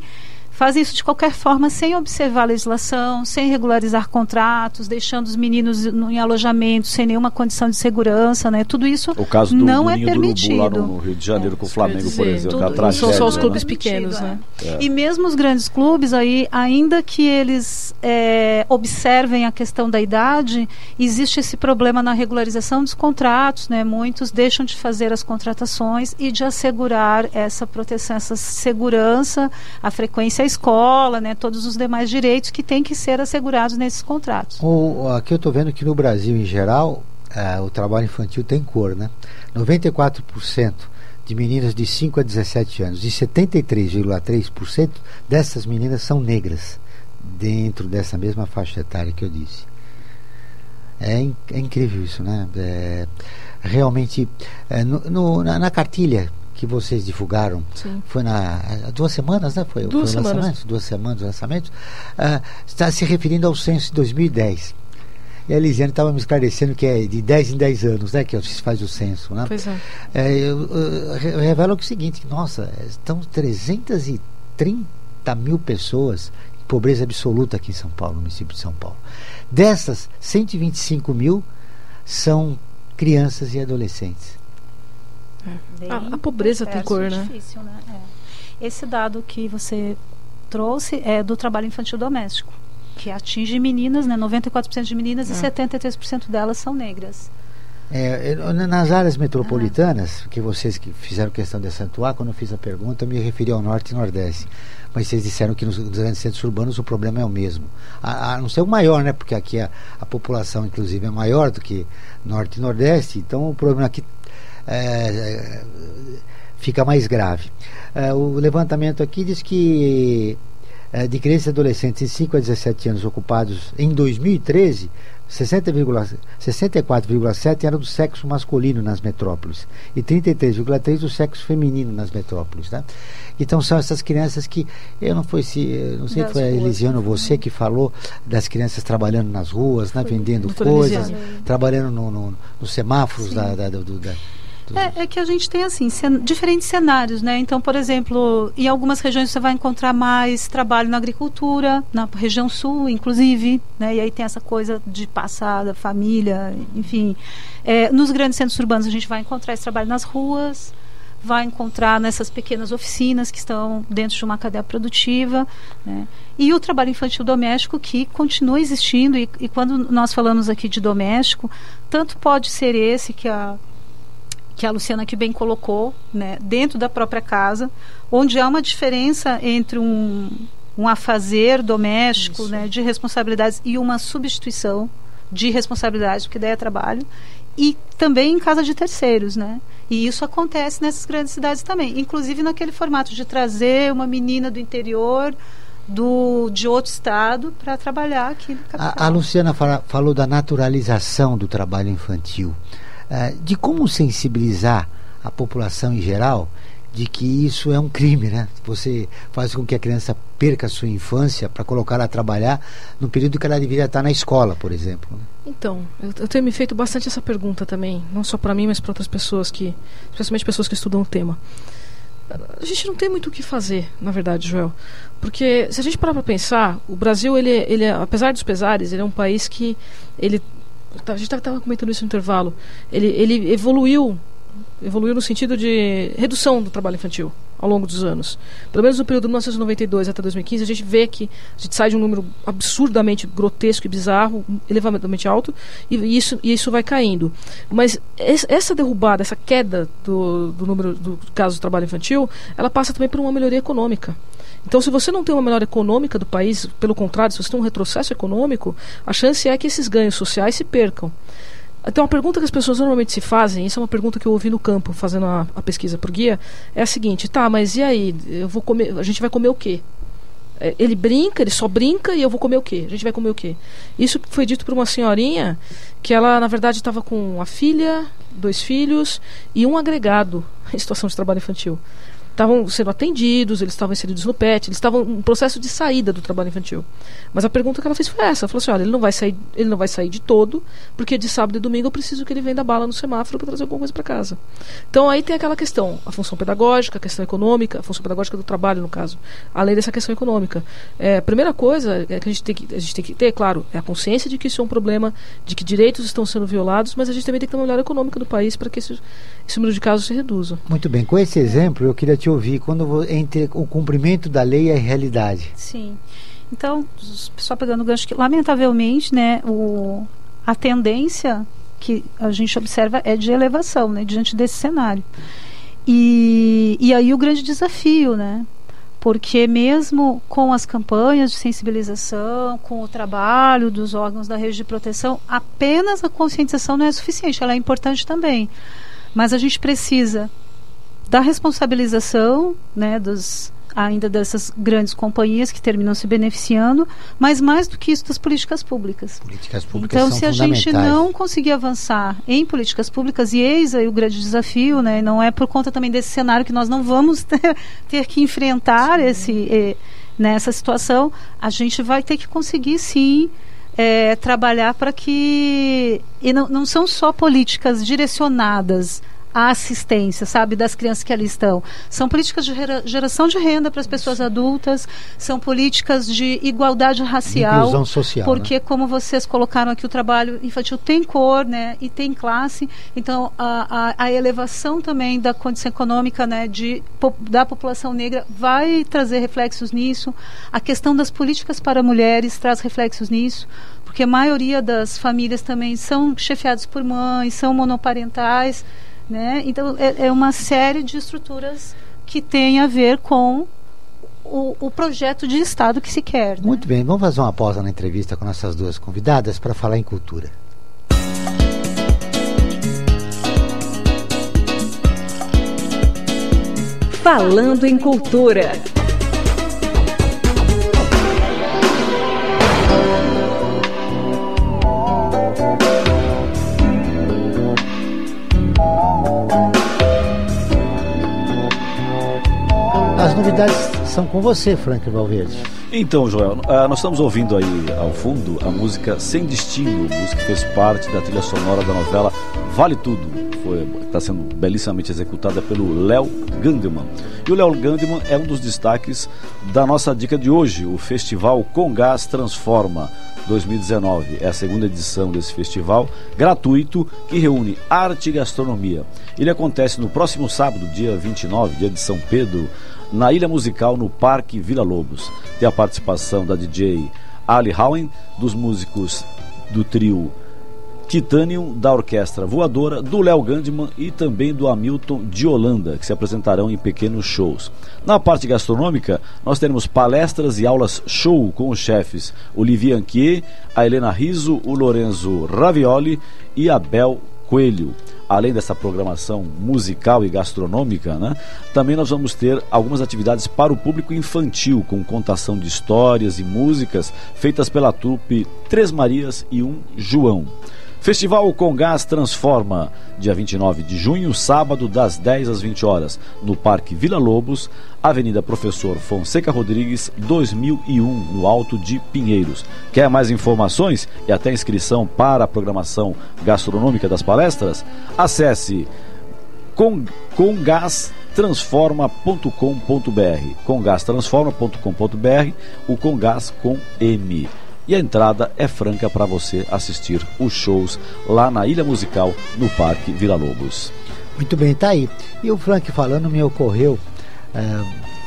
fazem isso de qualquer forma sem observar a legislação, sem regularizar contratos, deixando os meninos em alojamento sem nenhuma condição de segurança, né? Tudo isso o caso do, não do é permitido. Do Urubu, lá no Rio de Janeiro é, com o Flamengo, dizer, por exemplo, tudo, a São só os né? clubes pequenos, né? É. E mesmo os grandes clubes aí, ainda que eles é, observem a questão da idade, existe esse problema na regularização dos contratos, né? Muitos deixam de fazer as contratações e de assegurar essa proteção, essa segurança, a frequência escola, né? Todos os demais direitos que têm que ser assegurados nesses contratos. O, aqui eu estou vendo que no Brasil em geral uh, o trabalho infantil tem cor, né? 94% de meninas de 5 a 17 anos e 73,3% dessas meninas são negras dentro dessa mesma faixa etária que eu disse. É, é incrível isso, né? É, realmente, é, no, no, na, na, cartilha que vocês divulgaram, Sim. foi na duas semanas, né? Foi, duas foi semanas. lançamento, duas semanas o lançamento. Uh, está se referindo ao censo de 2010. E a Elisiane estava me esclarecendo que é de 10 em 10 anos, né? Que se faz o censo, né? Pois é. é eu, eu, eu revelo o seguinte, que, nossa, estão 330 mil pessoas em pobreza absoluta aqui em São Paulo, no município de São Paulo. Dessas, 125 mil são crianças e adolescentes. É. A, a, pobreza tem cor, né? Difícil, né? É. Esse dado que você trouxe é do trabalho infantil doméstico que atinge meninas, né? 94% de meninas é. e 73% delas são negras. É, nas áreas metropolitanas, ah. que vocês que fizeram questão de acentuar, quando eu fiz a pergunta, eu me referi ao norte e nordeste. Mas vocês disseram que nos grandes centros urbanos o problema é o mesmo. A, a não ser o maior, né? Porque aqui a, a, população, inclusive, é maior do que norte e nordeste. Então o problema aqui é, fica mais grave. É, o levantamento aqui diz que de crianças e adolescentes de 5 a 17 anos ocupados em 2013, 64,7 eram do sexo masculino nas metrópoles e 33,3 do sexo feminino nas metrópoles. Né? Então são essas crianças que eu não foi se não sei se foi a Elisiane ou você que falou das crianças trabalhando nas ruas, né, vendendo coisas, trabalhando no, no, nos semáforos da, da, do, da é, é, que a gente tem assim cen diferentes cenários, né? Então, por exemplo, em algumas regiões você vai encontrar mais trabalho na agricultura, na região sul, inclusive, né? E aí tem essa coisa de passada, família, enfim. É, nos grandes centros urbanos a gente vai encontrar esse trabalho nas ruas, vai encontrar nessas pequenas oficinas que estão dentro de uma cadeia produtiva, né? E o trabalho infantil doméstico que continua existindo e, e quando nós falamos aqui de doméstico, tanto pode ser esse que a que a Luciana aqui bem colocou, né, dentro da própria casa, onde há uma diferença entre um, um afazer doméstico, né, de responsabilidades e uma substituição de responsabilidades, porque daí é trabalho, e também em casa de terceiros, né? E isso acontece nessas grandes cidades também, inclusive naquele formato de trazer uma menina do interior do, de outro estado para trabalhar aqui a, a, Luciana fala, falou da naturalização do trabalho infantil. Uh, de como sensibilizar a população em geral de que isso é um crime, né? Você faz com que a criança perca a sua infância para colocar ela a trabalhar no período que ela deveria estar na escola, por exemplo. Né? Então, eu, eu, tenho me feito bastante essa pergunta também, não só para mim, mas para outras pessoas que, especialmente pessoas que estudam o tema. A gente não tem muito o que fazer, na verdade, Joel, porque se a gente parar para pensar, o Brasil, ele, ele, apesar dos pesares, ele é um país que ele a gente estava comentando isso no intervalo. Ele, ele evoluiu, evoluiu no sentido de redução do trabalho infantil ao longo dos anos. Pelo menos no período de 1992 até 2015, a gente vê que a gente sai de um número absurdamente grotesco e bizarro, elevadamente alto, e, e isso, e isso vai caindo. Mas essa derrubada, essa queda do, do número do casos de trabalho infantil, ela passa também por uma melhoria econômica. Então, se você não tem uma melhora econômica do país, pelo contrário, se você tem um retrocesso econômico, a chance é que esses ganhos sociais se percam. Então, a pergunta que as pessoas normalmente se fazem, isso é uma pergunta que eu ouvi no campo, fazendo a, a pesquisa por guia, é a seguinte: tá, mas e aí? Eu vou comer, a gente vai comer o quê? É, ele brinca, ele só brinca e eu vou comer o quê? A gente vai comer o quê? Isso foi dito por uma senhorinha que ela, na verdade, estava com a filha, dois filhos e um agregado em situação de trabalho infantil. Estavam sendo atendidos, eles estavam inseridos no PET, eles estavam em processo de saída do trabalho infantil. Mas a pergunta que ela fez foi essa, ela falou assim, olha, ele não vai sair, ele não vai sair de todo, porque de sábado e domingo eu preciso que ele venda bala no semáforo para trazer alguma coisa para casa. Então aí tem aquela questão, a função pedagógica, a questão econômica, a função pedagógica do trabalho no caso, além dessa questão econômica. É, a primeira coisa é que a gente tem que a gente tem que ter, claro, é a consciência de que isso é um problema, de que direitos estão sendo violados, mas a gente também tem que ter uma melhora econômica do país para que esse, esse número de casos se reduza. Muito bem, com esse exemplo eu queria te ouvir quando entre o cumprimento da lei e a realidade. Sim. Então, só pegando o gancho que, lamentavelmente, né, o, a tendência que a gente observa é de elevação, né, diante desse cenário. E, e aí o grande desafio, né, porque mesmo com as campanhas de sensibilização, com o trabalho dos órgãos da rede de proteção, apenas a conscientização não é suficiente, ela é importante também. Mas a gente precisa da responsabilização né, dos, ainda dessas grandes companhias que terminam se beneficiando, mas mais do que isso das políticas públicas. Políticas públicas então, são se a gente não conseguir avançar em políticas públicas, e eis aí o grande desafio, né, não é por conta também desse cenário que nós não vamos ter, ter que enfrentar sim. esse, eh, nessa situação, a gente vai ter que conseguir sim é, trabalhar para que. E não, não são só políticas direcionadas a assistência, sabe, das crianças que ali estão. São políticas de geração de renda para as pessoas adultas, são políticas de igualdade racial. Inclusão social. Porque, né? como vocês colocaram aqui, o trabalho infantil tem cor, né, e tem classe. Então, a, a, a elevação também da condição econômica, né, de, da população negra vai trazer reflexos nisso. A questão das políticas para mulheres traz reflexos nisso porque a maioria das famílias também são chefiadas por mães, são monoparentais. Né? Então, é, é uma série de estruturas que tem a ver com o, o, projeto de Estado que se quer. Né? Muito bem, vamos fazer uma pausa na entrevista com nossas duas convidadas para falar em cultura. Falando em cultura. Com você, Frank Valverde. Então, Joel, uh, nós estamos ouvindo aí ao fundo a música Sem Destino, música que fez parte da trilha sonora da novela Vale Tudo. Está sendo belíssimamente executada pelo Léo Gandeman. E o Léo Gandeman é um dos destaques da nossa dica de hoje, o Festival Com Gás Transforma 2019. É a segunda edição desse festival gratuito que reúne arte e gastronomia. Ele acontece no próximo sábado, dia 29, dia de São Pedro, na Ilha Musical, no Parque Vila Lobos. Tem a participação da DJ Ali Howen, dos músicos do trio Titanium, da Orquestra Voadora, do Léo Gandman e também do Hamilton de Holanda, que se apresentarão em pequenos shows. Na parte gastronômica, nós teremos palestras e aulas show com os chefes Olivier Anquier, a Helena Riso, o Lorenzo Ravioli e a Bel Coelho além dessa programação musical e gastronômica, né, também nós vamos ter algumas atividades para o público infantil, com contação de histórias e músicas feitas pela trupe Três Marias e um João. Festival Com Gás Transforma, dia 29 de junho, sábado, das 10 às 20 horas, no Parque Vila Lobos, Avenida Professor Fonseca Rodrigues, 2001, no Alto de Pinheiros. Quer mais informações e até inscrição para a programação gastronômica das palestras? Acesse com, congastransforma.com.br congastransforma.com.br o Congás com M e a entrada é franca para você assistir os shows lá na Ilha Musical, no Parque Vila Lobos. Muito bem, tá aí. E o Frank falando me ocorreu, é,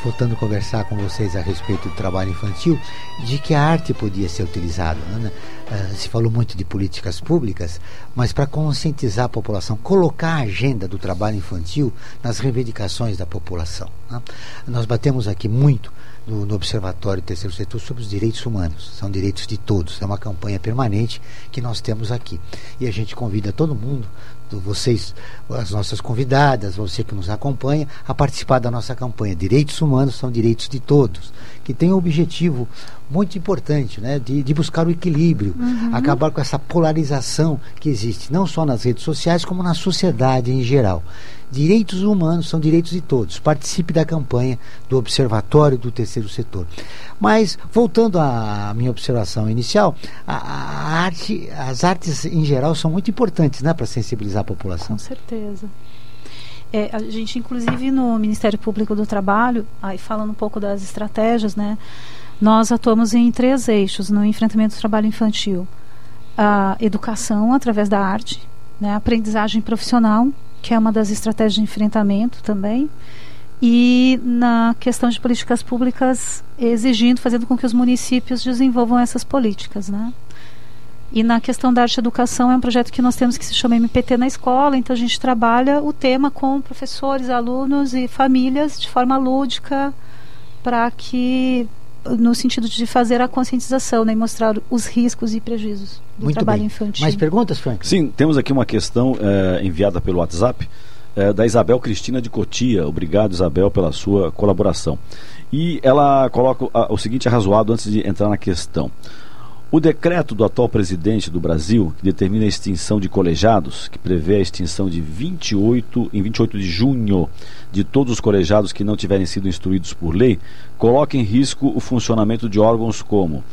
voltando a conversar com vocês a respeito do trabalho infantil, de que a arte podia ser utilizada. Né? Uh, se falou muito de políticas públicas, mas para conscientizar a população, colocar a agenda do trabalho infantil nas reivindicações da população. Né? Nós batemos aqui muito no, no Observatório Terceiro Setor sobre os direitos humanos. São direitos de todos. É uma campanha permanente que nós temos aqui. E a gente convida todo mundo vocês, as nossas convidadas, você que nos acompanha, a participar da nossa campanha. Direitos humanos são direitos de todos, que tem um objetivo muito importante, né, de, de buscar o equilíbrio, uhum. acabar com essa polarização que existe, não só nas redes sociais, como na sociedade em geral. Direitos humanos são direitos de todos. Participe da campanha do Observatório do Terceiro Setor. Mas, voltando à minha observação inicial, a, a arte, as artes em geral são muito importantes né, para sensibilizar a população. Com certeza. É, a gente, inclusive, no Ministério Público do Trabalho, aí falando um pouco das estratégias, né, nós atuamos em três eixos no enfrentamento do trabalho infantil. A educação através da arte, né, a aprendizagem profissional, que é uma das estratégias de enfrentamento também, e na questão de políticas públicas exigindo, fazendo com que os municípios desenvolvam essas políticas, né? E na questão da arte educação é um projeto que nós temos que se chama MPT na escola, então a gente trabalha o tema com professores, alunos e famílias de forma lúdica para que no sentido de fazer a conscientização né, e mostrar os riscos e prejuízos do Muito trabalho bem. infantil. Mais perguntas, Frank? Sim, temos aqui uma questão é, enviada pelo WhatsApp é, da Isabel Cristina de Cotia. Obrigado, Isabel, pela sua colaboração. E ela coloca o seguinte arrazoado antes de entrar na questão. O decreto do atual presidente do Brasil, que determina a extinção de colegiados, que prevê a extinção de 28 em 28 de junho de todos os colegiados que não tiverem sido instruídos por lei, coloca em risco o funcionamento de órgãos como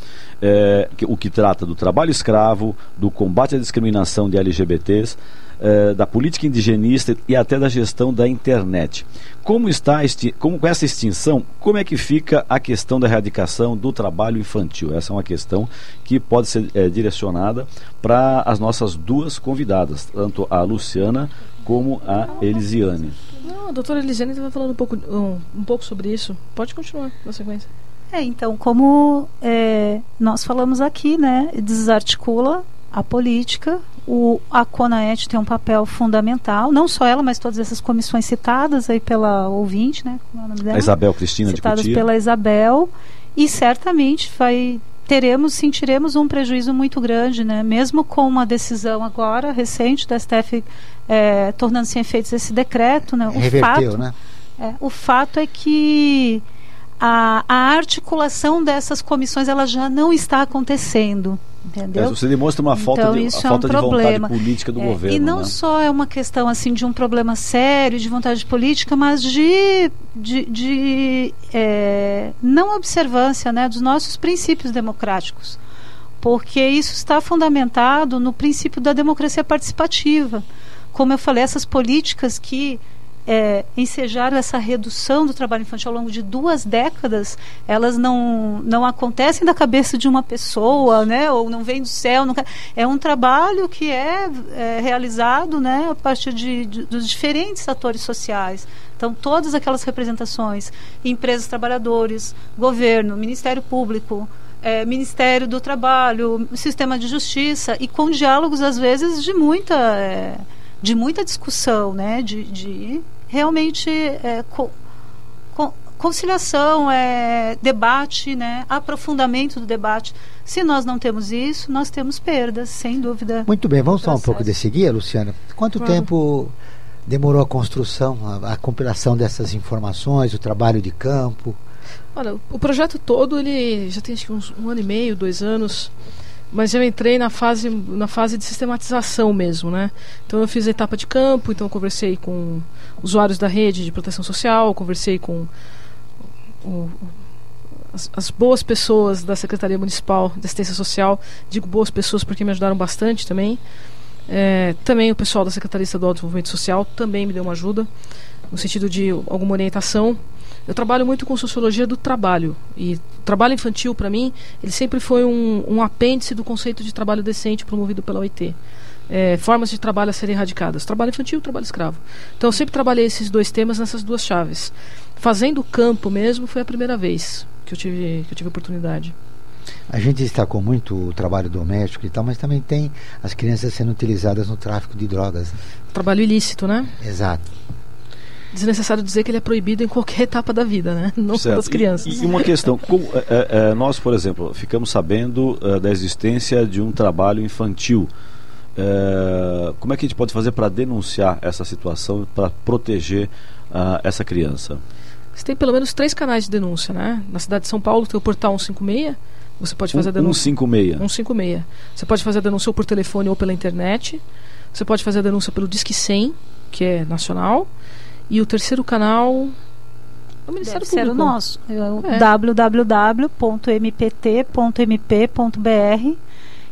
é, o que trata do trabalho escravo, do combate à discriminação de LGBTs, é, da política indigenista e até da gestão da internet. Como está como com essa extinção, como é que fica a questão da erradicação do trabalho infantil? Essa é uma questão que pode ser é, direcionada para as nossas duas convidadas, tanto a Luciana como a Elisiane. Não, a doutora Elisiane estava falando um pouco, um, um pouco sobre isso. Pode continuar na sequência. É, então, como é, nós falamos aqui, né, desarticula a política, o, a CONAET tem um papel fundamental, não só ela, mas todas essas comissões citadas aí pela ouvinte, né? Como é o nome dela? A Isabel Cristina citadas de Cutia. pela Isabel, e certamente vai teremos, sentiremos um prejuízo muito grande, né? Mesmo com uma decisão agora recente da STF é, tornando-se em efeitos esse decreto, né? O Reverteu, fato, né? É, o fato é que a, a articulação dessas comissões ela já não está acontecendo. Entendeu? É, você demonstra uma falta Então, de, isso a é um falta de vontade problema. política do É, governo. E não né? só é uma questão assim de um problema sério de vontade política, mas de, de, de, é, não observância né, dos nossos princípios democráticos. Porque isso está fundamentado no princípio da democracia participativa. Como eu falei, essas políticas que é, ensejaram essa redução do trabalho infantil ao longo de duas décadas, elas não, não acontecem da cabeça de uma pessoa, né? Ou não vem do céu. É um trabalho que é, é realizado, né? A partir de, de- dos diferentes atores sociais. Então, todas aquelas representações, empresas, trabalhadores, governo, Ministério Público, é, Ministério do Trabalho, Sistema de Justiça e com diálogos às vezes de muita é, de muita discussão, né? De, de realmente é, co- co- conciliação, é, debate, né? Aprofundamento do debate. Se nós não temos isso, nós temos perdas, sem dúvida. Muito bem, vamos falar um pouco desse guia, Luciana. Quanto Claro. tempo demorou a construção, a, a compilação dessas informações, o trabalho de campo? Olha, o projeto todo ele já tem acho que uns um ano e meio, dois anos, mas eu entrei na fase na fase de sistematização mesmo, né? Então eu fiz a etapa de campo, então conversei com usuários da rede de proteção social, conversei com o- as, as boas pessoas da Secretaria Municipal de Assistência Social, digo boas pessoas porque me ajudaram bastante também. É, também o pessoal da Secretaria Estadual de Desenvolvimento Social também me deu uma ajuda, no sentido de alguma orientação. Eu trabalho muito com sociologia do trabalho. E o trabalho infantil, para mim, ele sempre foi um, um apêndice do conceito de trabalho decente promovido pela OIT. É, formas de trabalho a serem erradicadas: trabalho infantil e trabalho escravo. Então, eu sempre trabalhei esses dois temas nessas duas chaves. Fazendo campo mesmo foi a primeira vez que eu tive, que eu tive oportunidade. A gente destacou muito o trabalho doméstico e tal, mas também tem as crianças sendo utilizadas no tráfico de drogas. Trabalho ilícito, né? Exato. Desnecessário dizer que ele é proibido em qualquer etapa da vida, né? Não só Certo. das crianças. E, e uma questão, como, é, é, é, nós, por exemplo, ficamos sabendo é, da existência de um trabalho infantil é, como é que a gente pode fazer para denunciar essa situação, para proteger uh, essa criança? Você tem pelo menos três canais de denúncia, né? Na cidade de São Paulo tem o portal 156, você pode fazer a denúncia. 156. 156. Você pode fazer a denúncia ou por telefone ou pela internet. Você pode fazer a denúncia pelo Disque 100, que é nacional. E o terceiro canal. O Ministério Deve Público. Nosso. É. www.mpt.mp.br.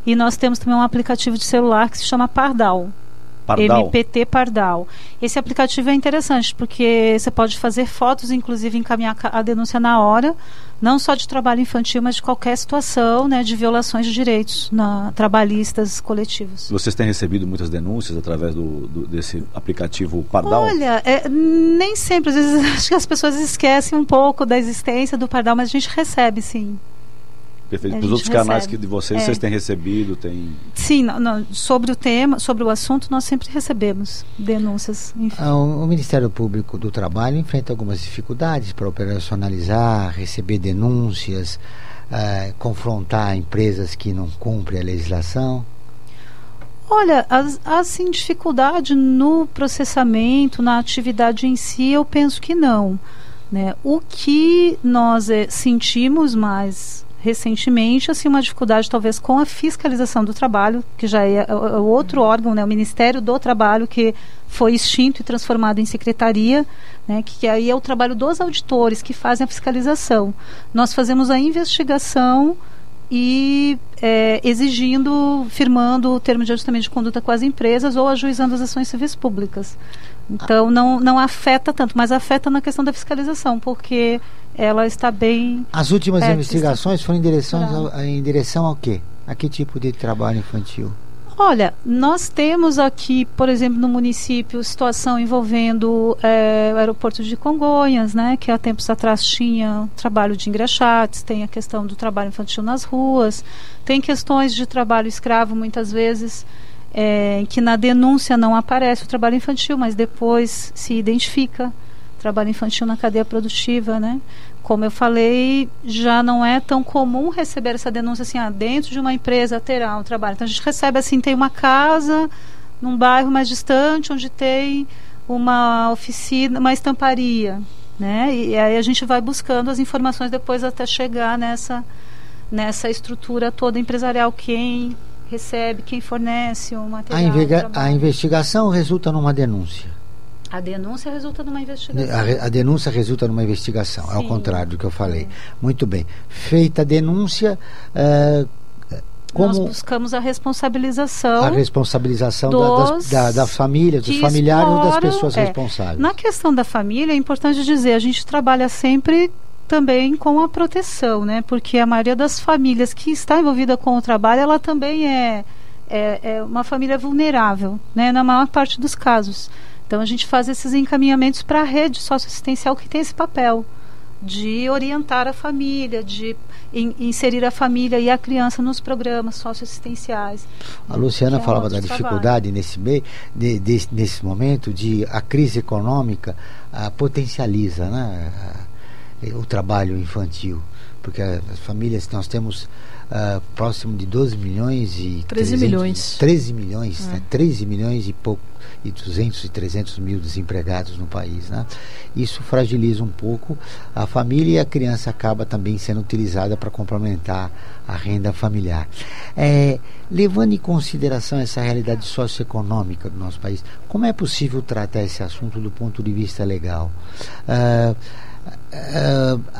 E nós temos também um aplicativo de celular que se chama Pardal. Pardal. MPT Pardal. Esse aplicativo é interessante porque você pode fazer fotos, inclusive encaminhar a denúncia na hora, não só de trabalho infantil, mas de qualquer situação né, de violações de direitos na, trabalhistas coletivos. Vocês têm recebido muitas denúncias através do, do desse aplicativo Pardal? Olha, é, nem sempre. Às vezes acho que as pessoas esquecem um pouco da existência do Pardal, mas a gente recebe sim. Perfeito. Dos outros recebe. canais que de vocês, é. vocês têm recebido, tem... Sim, não, não, sobre o tema, sobre o assunto, nós sempre recebemos denúncias. Ah, o, o, Ministério Público do Trabalho enfrenta algumas dificuldades para operacionalizar, receber denúncias, uh, confrontar empresas que não cumprem a legislação. Olha, há assim, dificuldade no processamento, na atividade em si, eu penso que não. Né? O que nós é, sentimos mais recentemente assim uma dificuldade talvez com a fiscalização do trabalho que já é, é o outro órgão né o Ministério do Trabalho que foi extinto e transformado em secretaria né que, que aí é o trabalho dos auditores que fazem a fiscalização nós fazemos a investigação e é, exigindo, firmando o termo de ajustamento de conduta com as empresas ou ajuizando as ações civis públicas. Então não, não afeta tanto, mas afeta na questão da fiscalização, porque ela está bem. As últimas investigações foram em direção, ao, em direção ao quê? A que tipo de trabalho infantil? Olha, nós temos aqui, por exemplo, no município, situação envolvendo é, o aeroporto de Congonhas, né, que há tempos atrás tinha trabalho de engraxates, tem a questão do trabalho infantil nas ruas, tem questões de trabalho escravo, muitas vezes, é, que na denúncia não aparece o trabalho infantil, mas depois se identifica trabalho infantil na cadeia produtiva, né? Como eu falei, já não é tão comum receber essa denúncia assim, ah, dentro de uma empresa terá um trabalho. Então a gente recebe assim, tem uma casa num bairro mais distante onde tem uma oficina, uma estamparia, né? E, e aí a gente vai buscando as informações depois até chegar nessa nessa estrutura toda empresarial quem recebe, quem fornece o material. A, a investigação resulta numa denúncia. A denúncia resulta numa investigação. A, a denúncia resulta numa investigação, Sim. ao contrário do que eu falei. Muito bem. Feita a denúncia, uh, como Nós buscamos a responsabilização. A responsabilização da, das, da, da família, dos familiares ou das pessoas é, responsáveis. Na questão da família, é importante dizer, a gente trabalha sempre também com a proteção, né? Porque a maioria das famílias que está envolvida com o trabalho, ela também é, é, é uma família vulnerável, né? Na maior parte dos casos. Então a gente faz esses encaminhamentos para a rede socioassistencial que tem esse papel de orientar a família, de in, inserir a família e a criança nos programas socioassistenciais. A Luciana é falava da dificuldade nesse meio, de, de, nesse momento de a crise econômica a, potencializa, né? O trabalho infantil, porque as famílias nós temos uh, próximo de 12 milhões e 13 300, milhões. 13 milhões, é. né? 13 milhões e pouco e 200 e 300 mil desempregados no país, né? Isso fragiliza um pouco a família e a criança acaba também sendo utilizada para complementar a renda familiar. É, levando em consideração essa realidade socioeconômica do nosso país, como é possível tratar esse assunto do ponto de vista legal? Uh,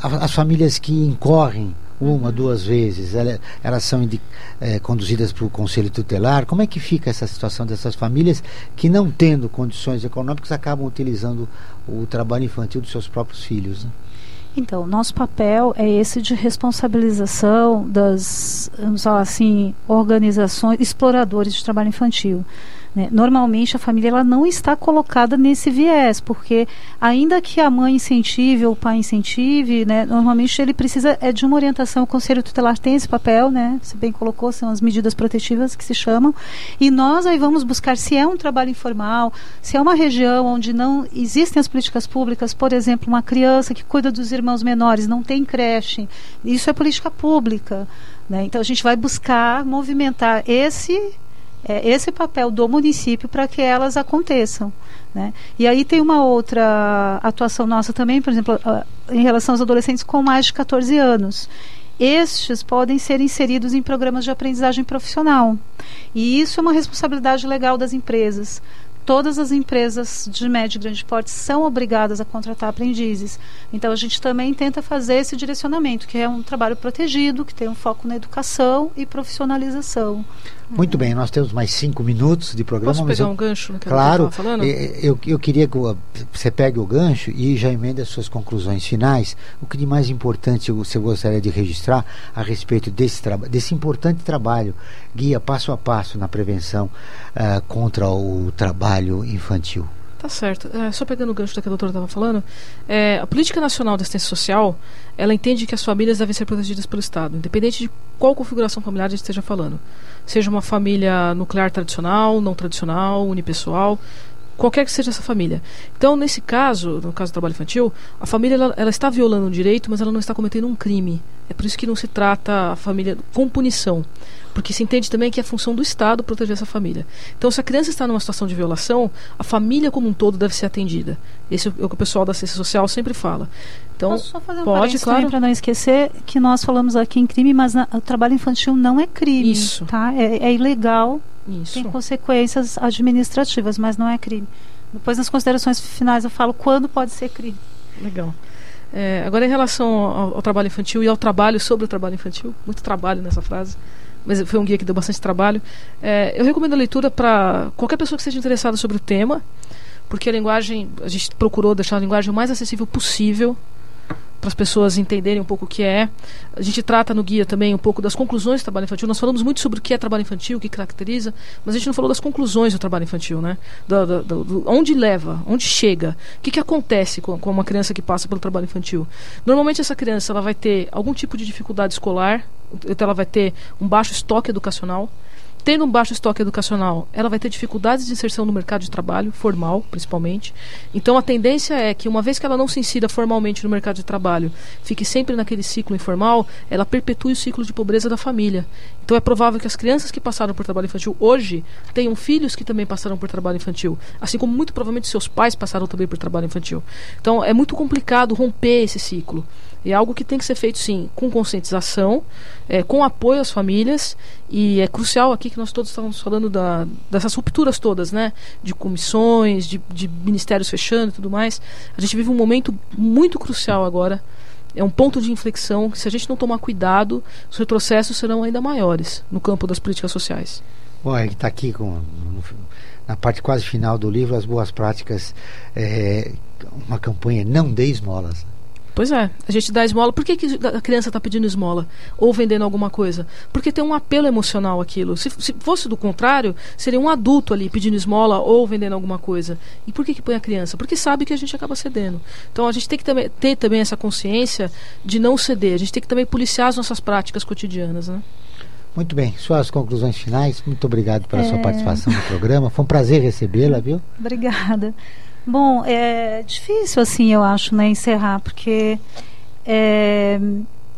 as famílias que incorrem uma, duas vezes, elas, elas são é, conduzidas para o conselho tutelar. Como é que fica essa situação dessas famílias que, não tendo condições econômicas, acabam utilizando o trabalho infantil dos seus próprios filhos? Né? Então, nosso papel é esse de responsabilização das, vamos falar assim, organizações, exploradores de trabalho infantil. Né? Normalmente a família ela não está colocada nesse viés, porque ainda que a mãe incentive ou o pai incentive, né, normalmente ele precisa é de uma orientação. O Conselho Tutelar tem esse papel, né? Você bem colocou, são as medidas protetivas que se chamam. E nós aí vamos buscar se é um trabalho informal, se é uma região onde não existem as políticas públicas, por exemplo, uma criança que cuida dos irmãos menores, não tem creche. Isso é política pública. Né? Então a gente vai buscar movimentar esse é esse papel do município para que elas aconteçam. Né? E aí tem uma outra atuação nossa também, por exemplo, em relação aos adolescentes com mais de 14 anos. Estes podem ser inseridos em programas de aprendizagem profissional. E isso é uma responsabilidade legal das empresas todas as empresas de médio e grande porte são obrigadas a contratar aprendizes. Então a gente também tenta fazer esse direcionamento, que é um trabalho protegido, que tem um foco na educação e profissionalização. Muito bem, nós temos mais cinco minutos de programa. Posso pegar eu, um gancho no que Claro? Eu, eu queria que você pegue o gancho e já emenda as suas conclusões finais. O que de mais importante você gostaria de registrar a respeito desse, desse importante trabalho, guia passo a passo na prevenção uh, contra o trabalho infantil? Tá certo. É, só pegando o gancho do que a doutora estava falando, é, a política nacional de assistência social, ela entende que as famílias devem ser protegidas pelo Estado, independente de qual configuração familiar a gente esteja falando. Seja uma família nuclear tradicional, não tradicional, unipessoal, qualquer que seja essa família. Então, nesse caso, no caso do trabalho infantil, a família ela, ela, está violando um direito, mas ela não está cometendo um crime. É por isso que não se trata a família com punição, porque se entende também que é função do Estado proteger essa família. Então, se a criança está numa situação de violação, a família como um todo deve ser atendida. Esse é o que o pessoal da assistência social sempre fala. Então, Posso só fazer um pode, claro. para não esquecer que nós falamos aqui em crime, mas na, o trabalho infantil não é crime, Isso. tá? É, é ilegal Isso. tem consequências administrativas, mas não é crime. Depois, nas considerações finais, eu falo quando pode ser crime. Legal. É, agora, em relação ao, ao, trabalho infantil e ao trabalho sobre o trabalho infantil, muito trabalho nessa frase, mas foi um guia que deu bastante trabalho. É, eu recomendo a leitura para qualquer pessoa que esteja interessada sobre o tema, porque a linguagem, a gente procurou deixar a linguagem o mais acessível possível para as pessoas entenderem um pouco o que é. A gente trata no guia também um pouco das conclusões do trabalho infantil. Nós falamos muito sobre o que é trabalho infantil, o que caracteriza, mas a gente não falou das conclusões do trabalho infantil, né? Onde leva, onde chega, o que, que acontece com, com uma criança que passa pelo trabalho infantil. Normalmente essa criança ela vai ter algum tipo de dificuldade escolar, então ela vai ter um baixo estoque educacional tendo um baixo estoque educacional, ela vai ter dificuldades de inserção no mercado de trabalho, formal, principalmente. Então, a tendência é que, uma vez que ela não se insira formalmente no mercado de trabalho, fique sempre naquele ciclo informal, ela perpetue o ciclo de pobreza da família. Então, é provável que as crianças que passaram por trabalho infantil hoje tenham filhos que também passaram por trabalho infantil, assim como muito provavelmente seus pais passaram também por trabalho infantil. Então, é muito complicado romper esse ciclo. É algo que tem que ser feito, sim, com conscientização, é, com apoio às famílias, e é crucial aqui que nós todos estamos falando da, dessas rupturas todas, né? De comissões, de, de ministérios fechando e tudo mais. A gente vive um momento muito crucial agora. É um ponto de inflexão que, se a gente não tomar cuidado, os retrocessos serão ainda maiores no campo das políticas sociais. Bom, ele está aqui com, na parte quase final do livro, as boas práticas, é, uma campanha Não Dê Esmolas. Pois é, a gente dá esmola. Por que, que a criança está pedindo esmola? Ou vendendo alguma coisa? Porque tem um apelo emocional aquilo. Se, se, fosse do contrário, seria um adulto ali pedindo esmola ou vendendo alguma coisa. E por que, que põe a criança? Porque sabe que a gente acaba cedendo. Então a gente tem que também, ter também essa consciência de não ceder. A gente tem que também policiar as nossas práticas cotidianas. Né? Muito bem, suas conclusões finais. Muito obrigado pela é... sua participação no programa. Foi um prazer recebê-la, viu? Obrigada. Bom, é difícil assim, eu acho, né, encerrar, porque é,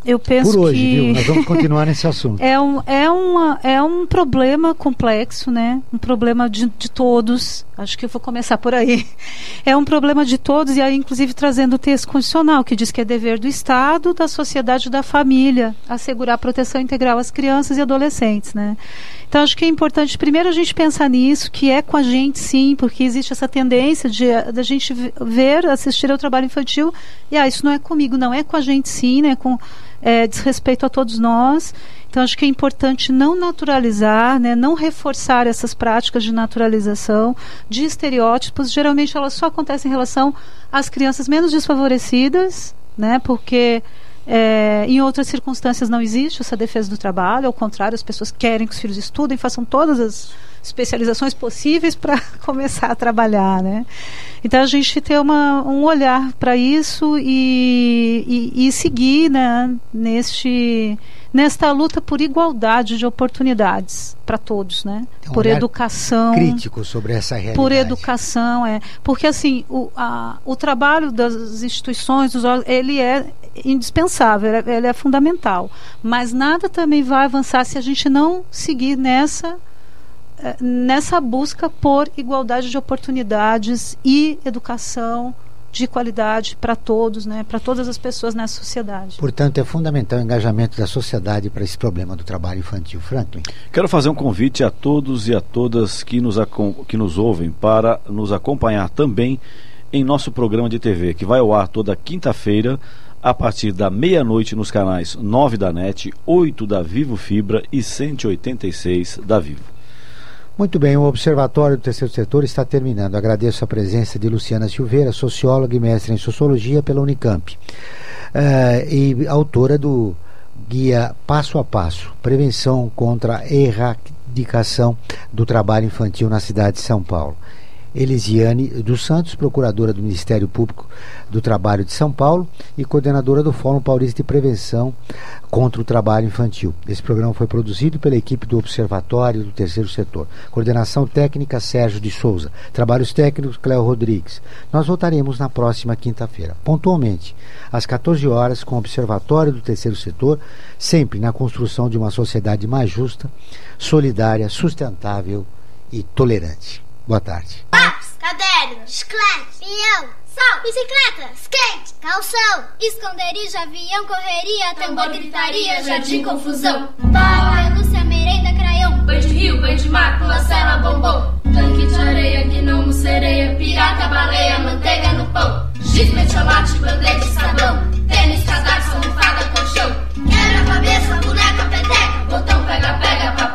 eu penso Por hoje, que viu? Nós vamos continuar nesse assunto. É um, é, uma, é um problema complexo, né? Um problema de, de todos. Acho que eu vou começar por aí. É um problema de todos, e aí, inclusive, trazendo o texto constitucional, que diz que é dever do Estado, da sociedade e da família assegurar a proteção integral às crianças e adolescentes, né? Então, acho que é importante, primeiro, a gente pensar nisso, que é com a gente, sim, porque existe essa tendência de a gente ver, assistir ao trabalho infantil, e, ah, isso não é comigo, não, é com a gente, sim, né? Com é, desrespeito a todos nós. Então, acho que é importante não naturalizar, né, não reforçar essas práticas de naturalização, de estereótipos. Geralmente, elas só acontecem em relação às crianças menos desfavorecidas, né, porque é, em outras circunstâncias não existe essa defesa do trabalho, ao contrário, as pessoas querem que os filhos estudem, façam todas as especializações possíveis para começar a trabalhar, né? Então a gente ter uma, um olhar para isso e, e, e, seguir né, neste, nesta luta por igualdade de oportunidades para todos, né? Um por educação. Crítico sobre essa realidade. Por educação, é. Porque assim, o, a, o trabalho das instituições, dos, ele é indispensável, ele é fundamental. Mas nada também vai avançar se a gente não seguir nessa é, nessa busca por igualdade de oportunidades e educação de qualidade para todos, né, para todas as pessoas nessa sociedade. Portanto, é fundamental o engajamento da sociedade para esse problema do trabalho infantil. Franklin. Quero fazer um convite a todos e a todas que nos, que nos ouvem para nos acompanhar também em nosso programa de TV, que vai ao ar toda quinta-feira a partir da meia-noite nos canais 9 da NET, 8 da Vivo Fibra e 186 da Vivo. Muito bem, o Observatório do Terceiro Setor está terminando. Agradeço a presença de Luciana Silveira, socióloga e mestre em Sociologia pela Unicamp. Uh, e autora do Guia Passo a Passo, Prevenção contra a Erradicação do Trabalho Infantil na cidade de São Paulo. Elisiane dos Santos, procuradora do Ministério Público do Trabalho de São Paulo e coordenadora do Fórum Paulista de Prevenção contra o Trabalho Infantil. Esse programa foi produzido pela equipe do Observatório do Terceiro Setor. Coordenação técnica Sérgio de Souza. Trabalhos técnicos Cléo Rodrigues. Nós voltaremos na próxima quinta-feira, pontualmente, às 14 horas, com o Observatório do Terceiro Setor, sempre na construção de uma sociedade mais justa, solidária, sustentável e tolerante. Boa tarde. Lápis, caderno, chiclete, pinhão, sal, bicicleta, skate, calção, esconderijo, avião, correria, tambor, gritaria, jardim, confusão. Bala, Lúcia, merenda, craião. Banho de rio, banho de mar, pula, cela, bombom. Tanque de areia, gnomo, sereia, pirata, baleia, manteiga no pão. Giz, metiolate, band-aid, sabão. Tênis, cadarço, almofada, colchão. Quebra-cabeça, boneca, peteca. Botão, pega, pega, papel,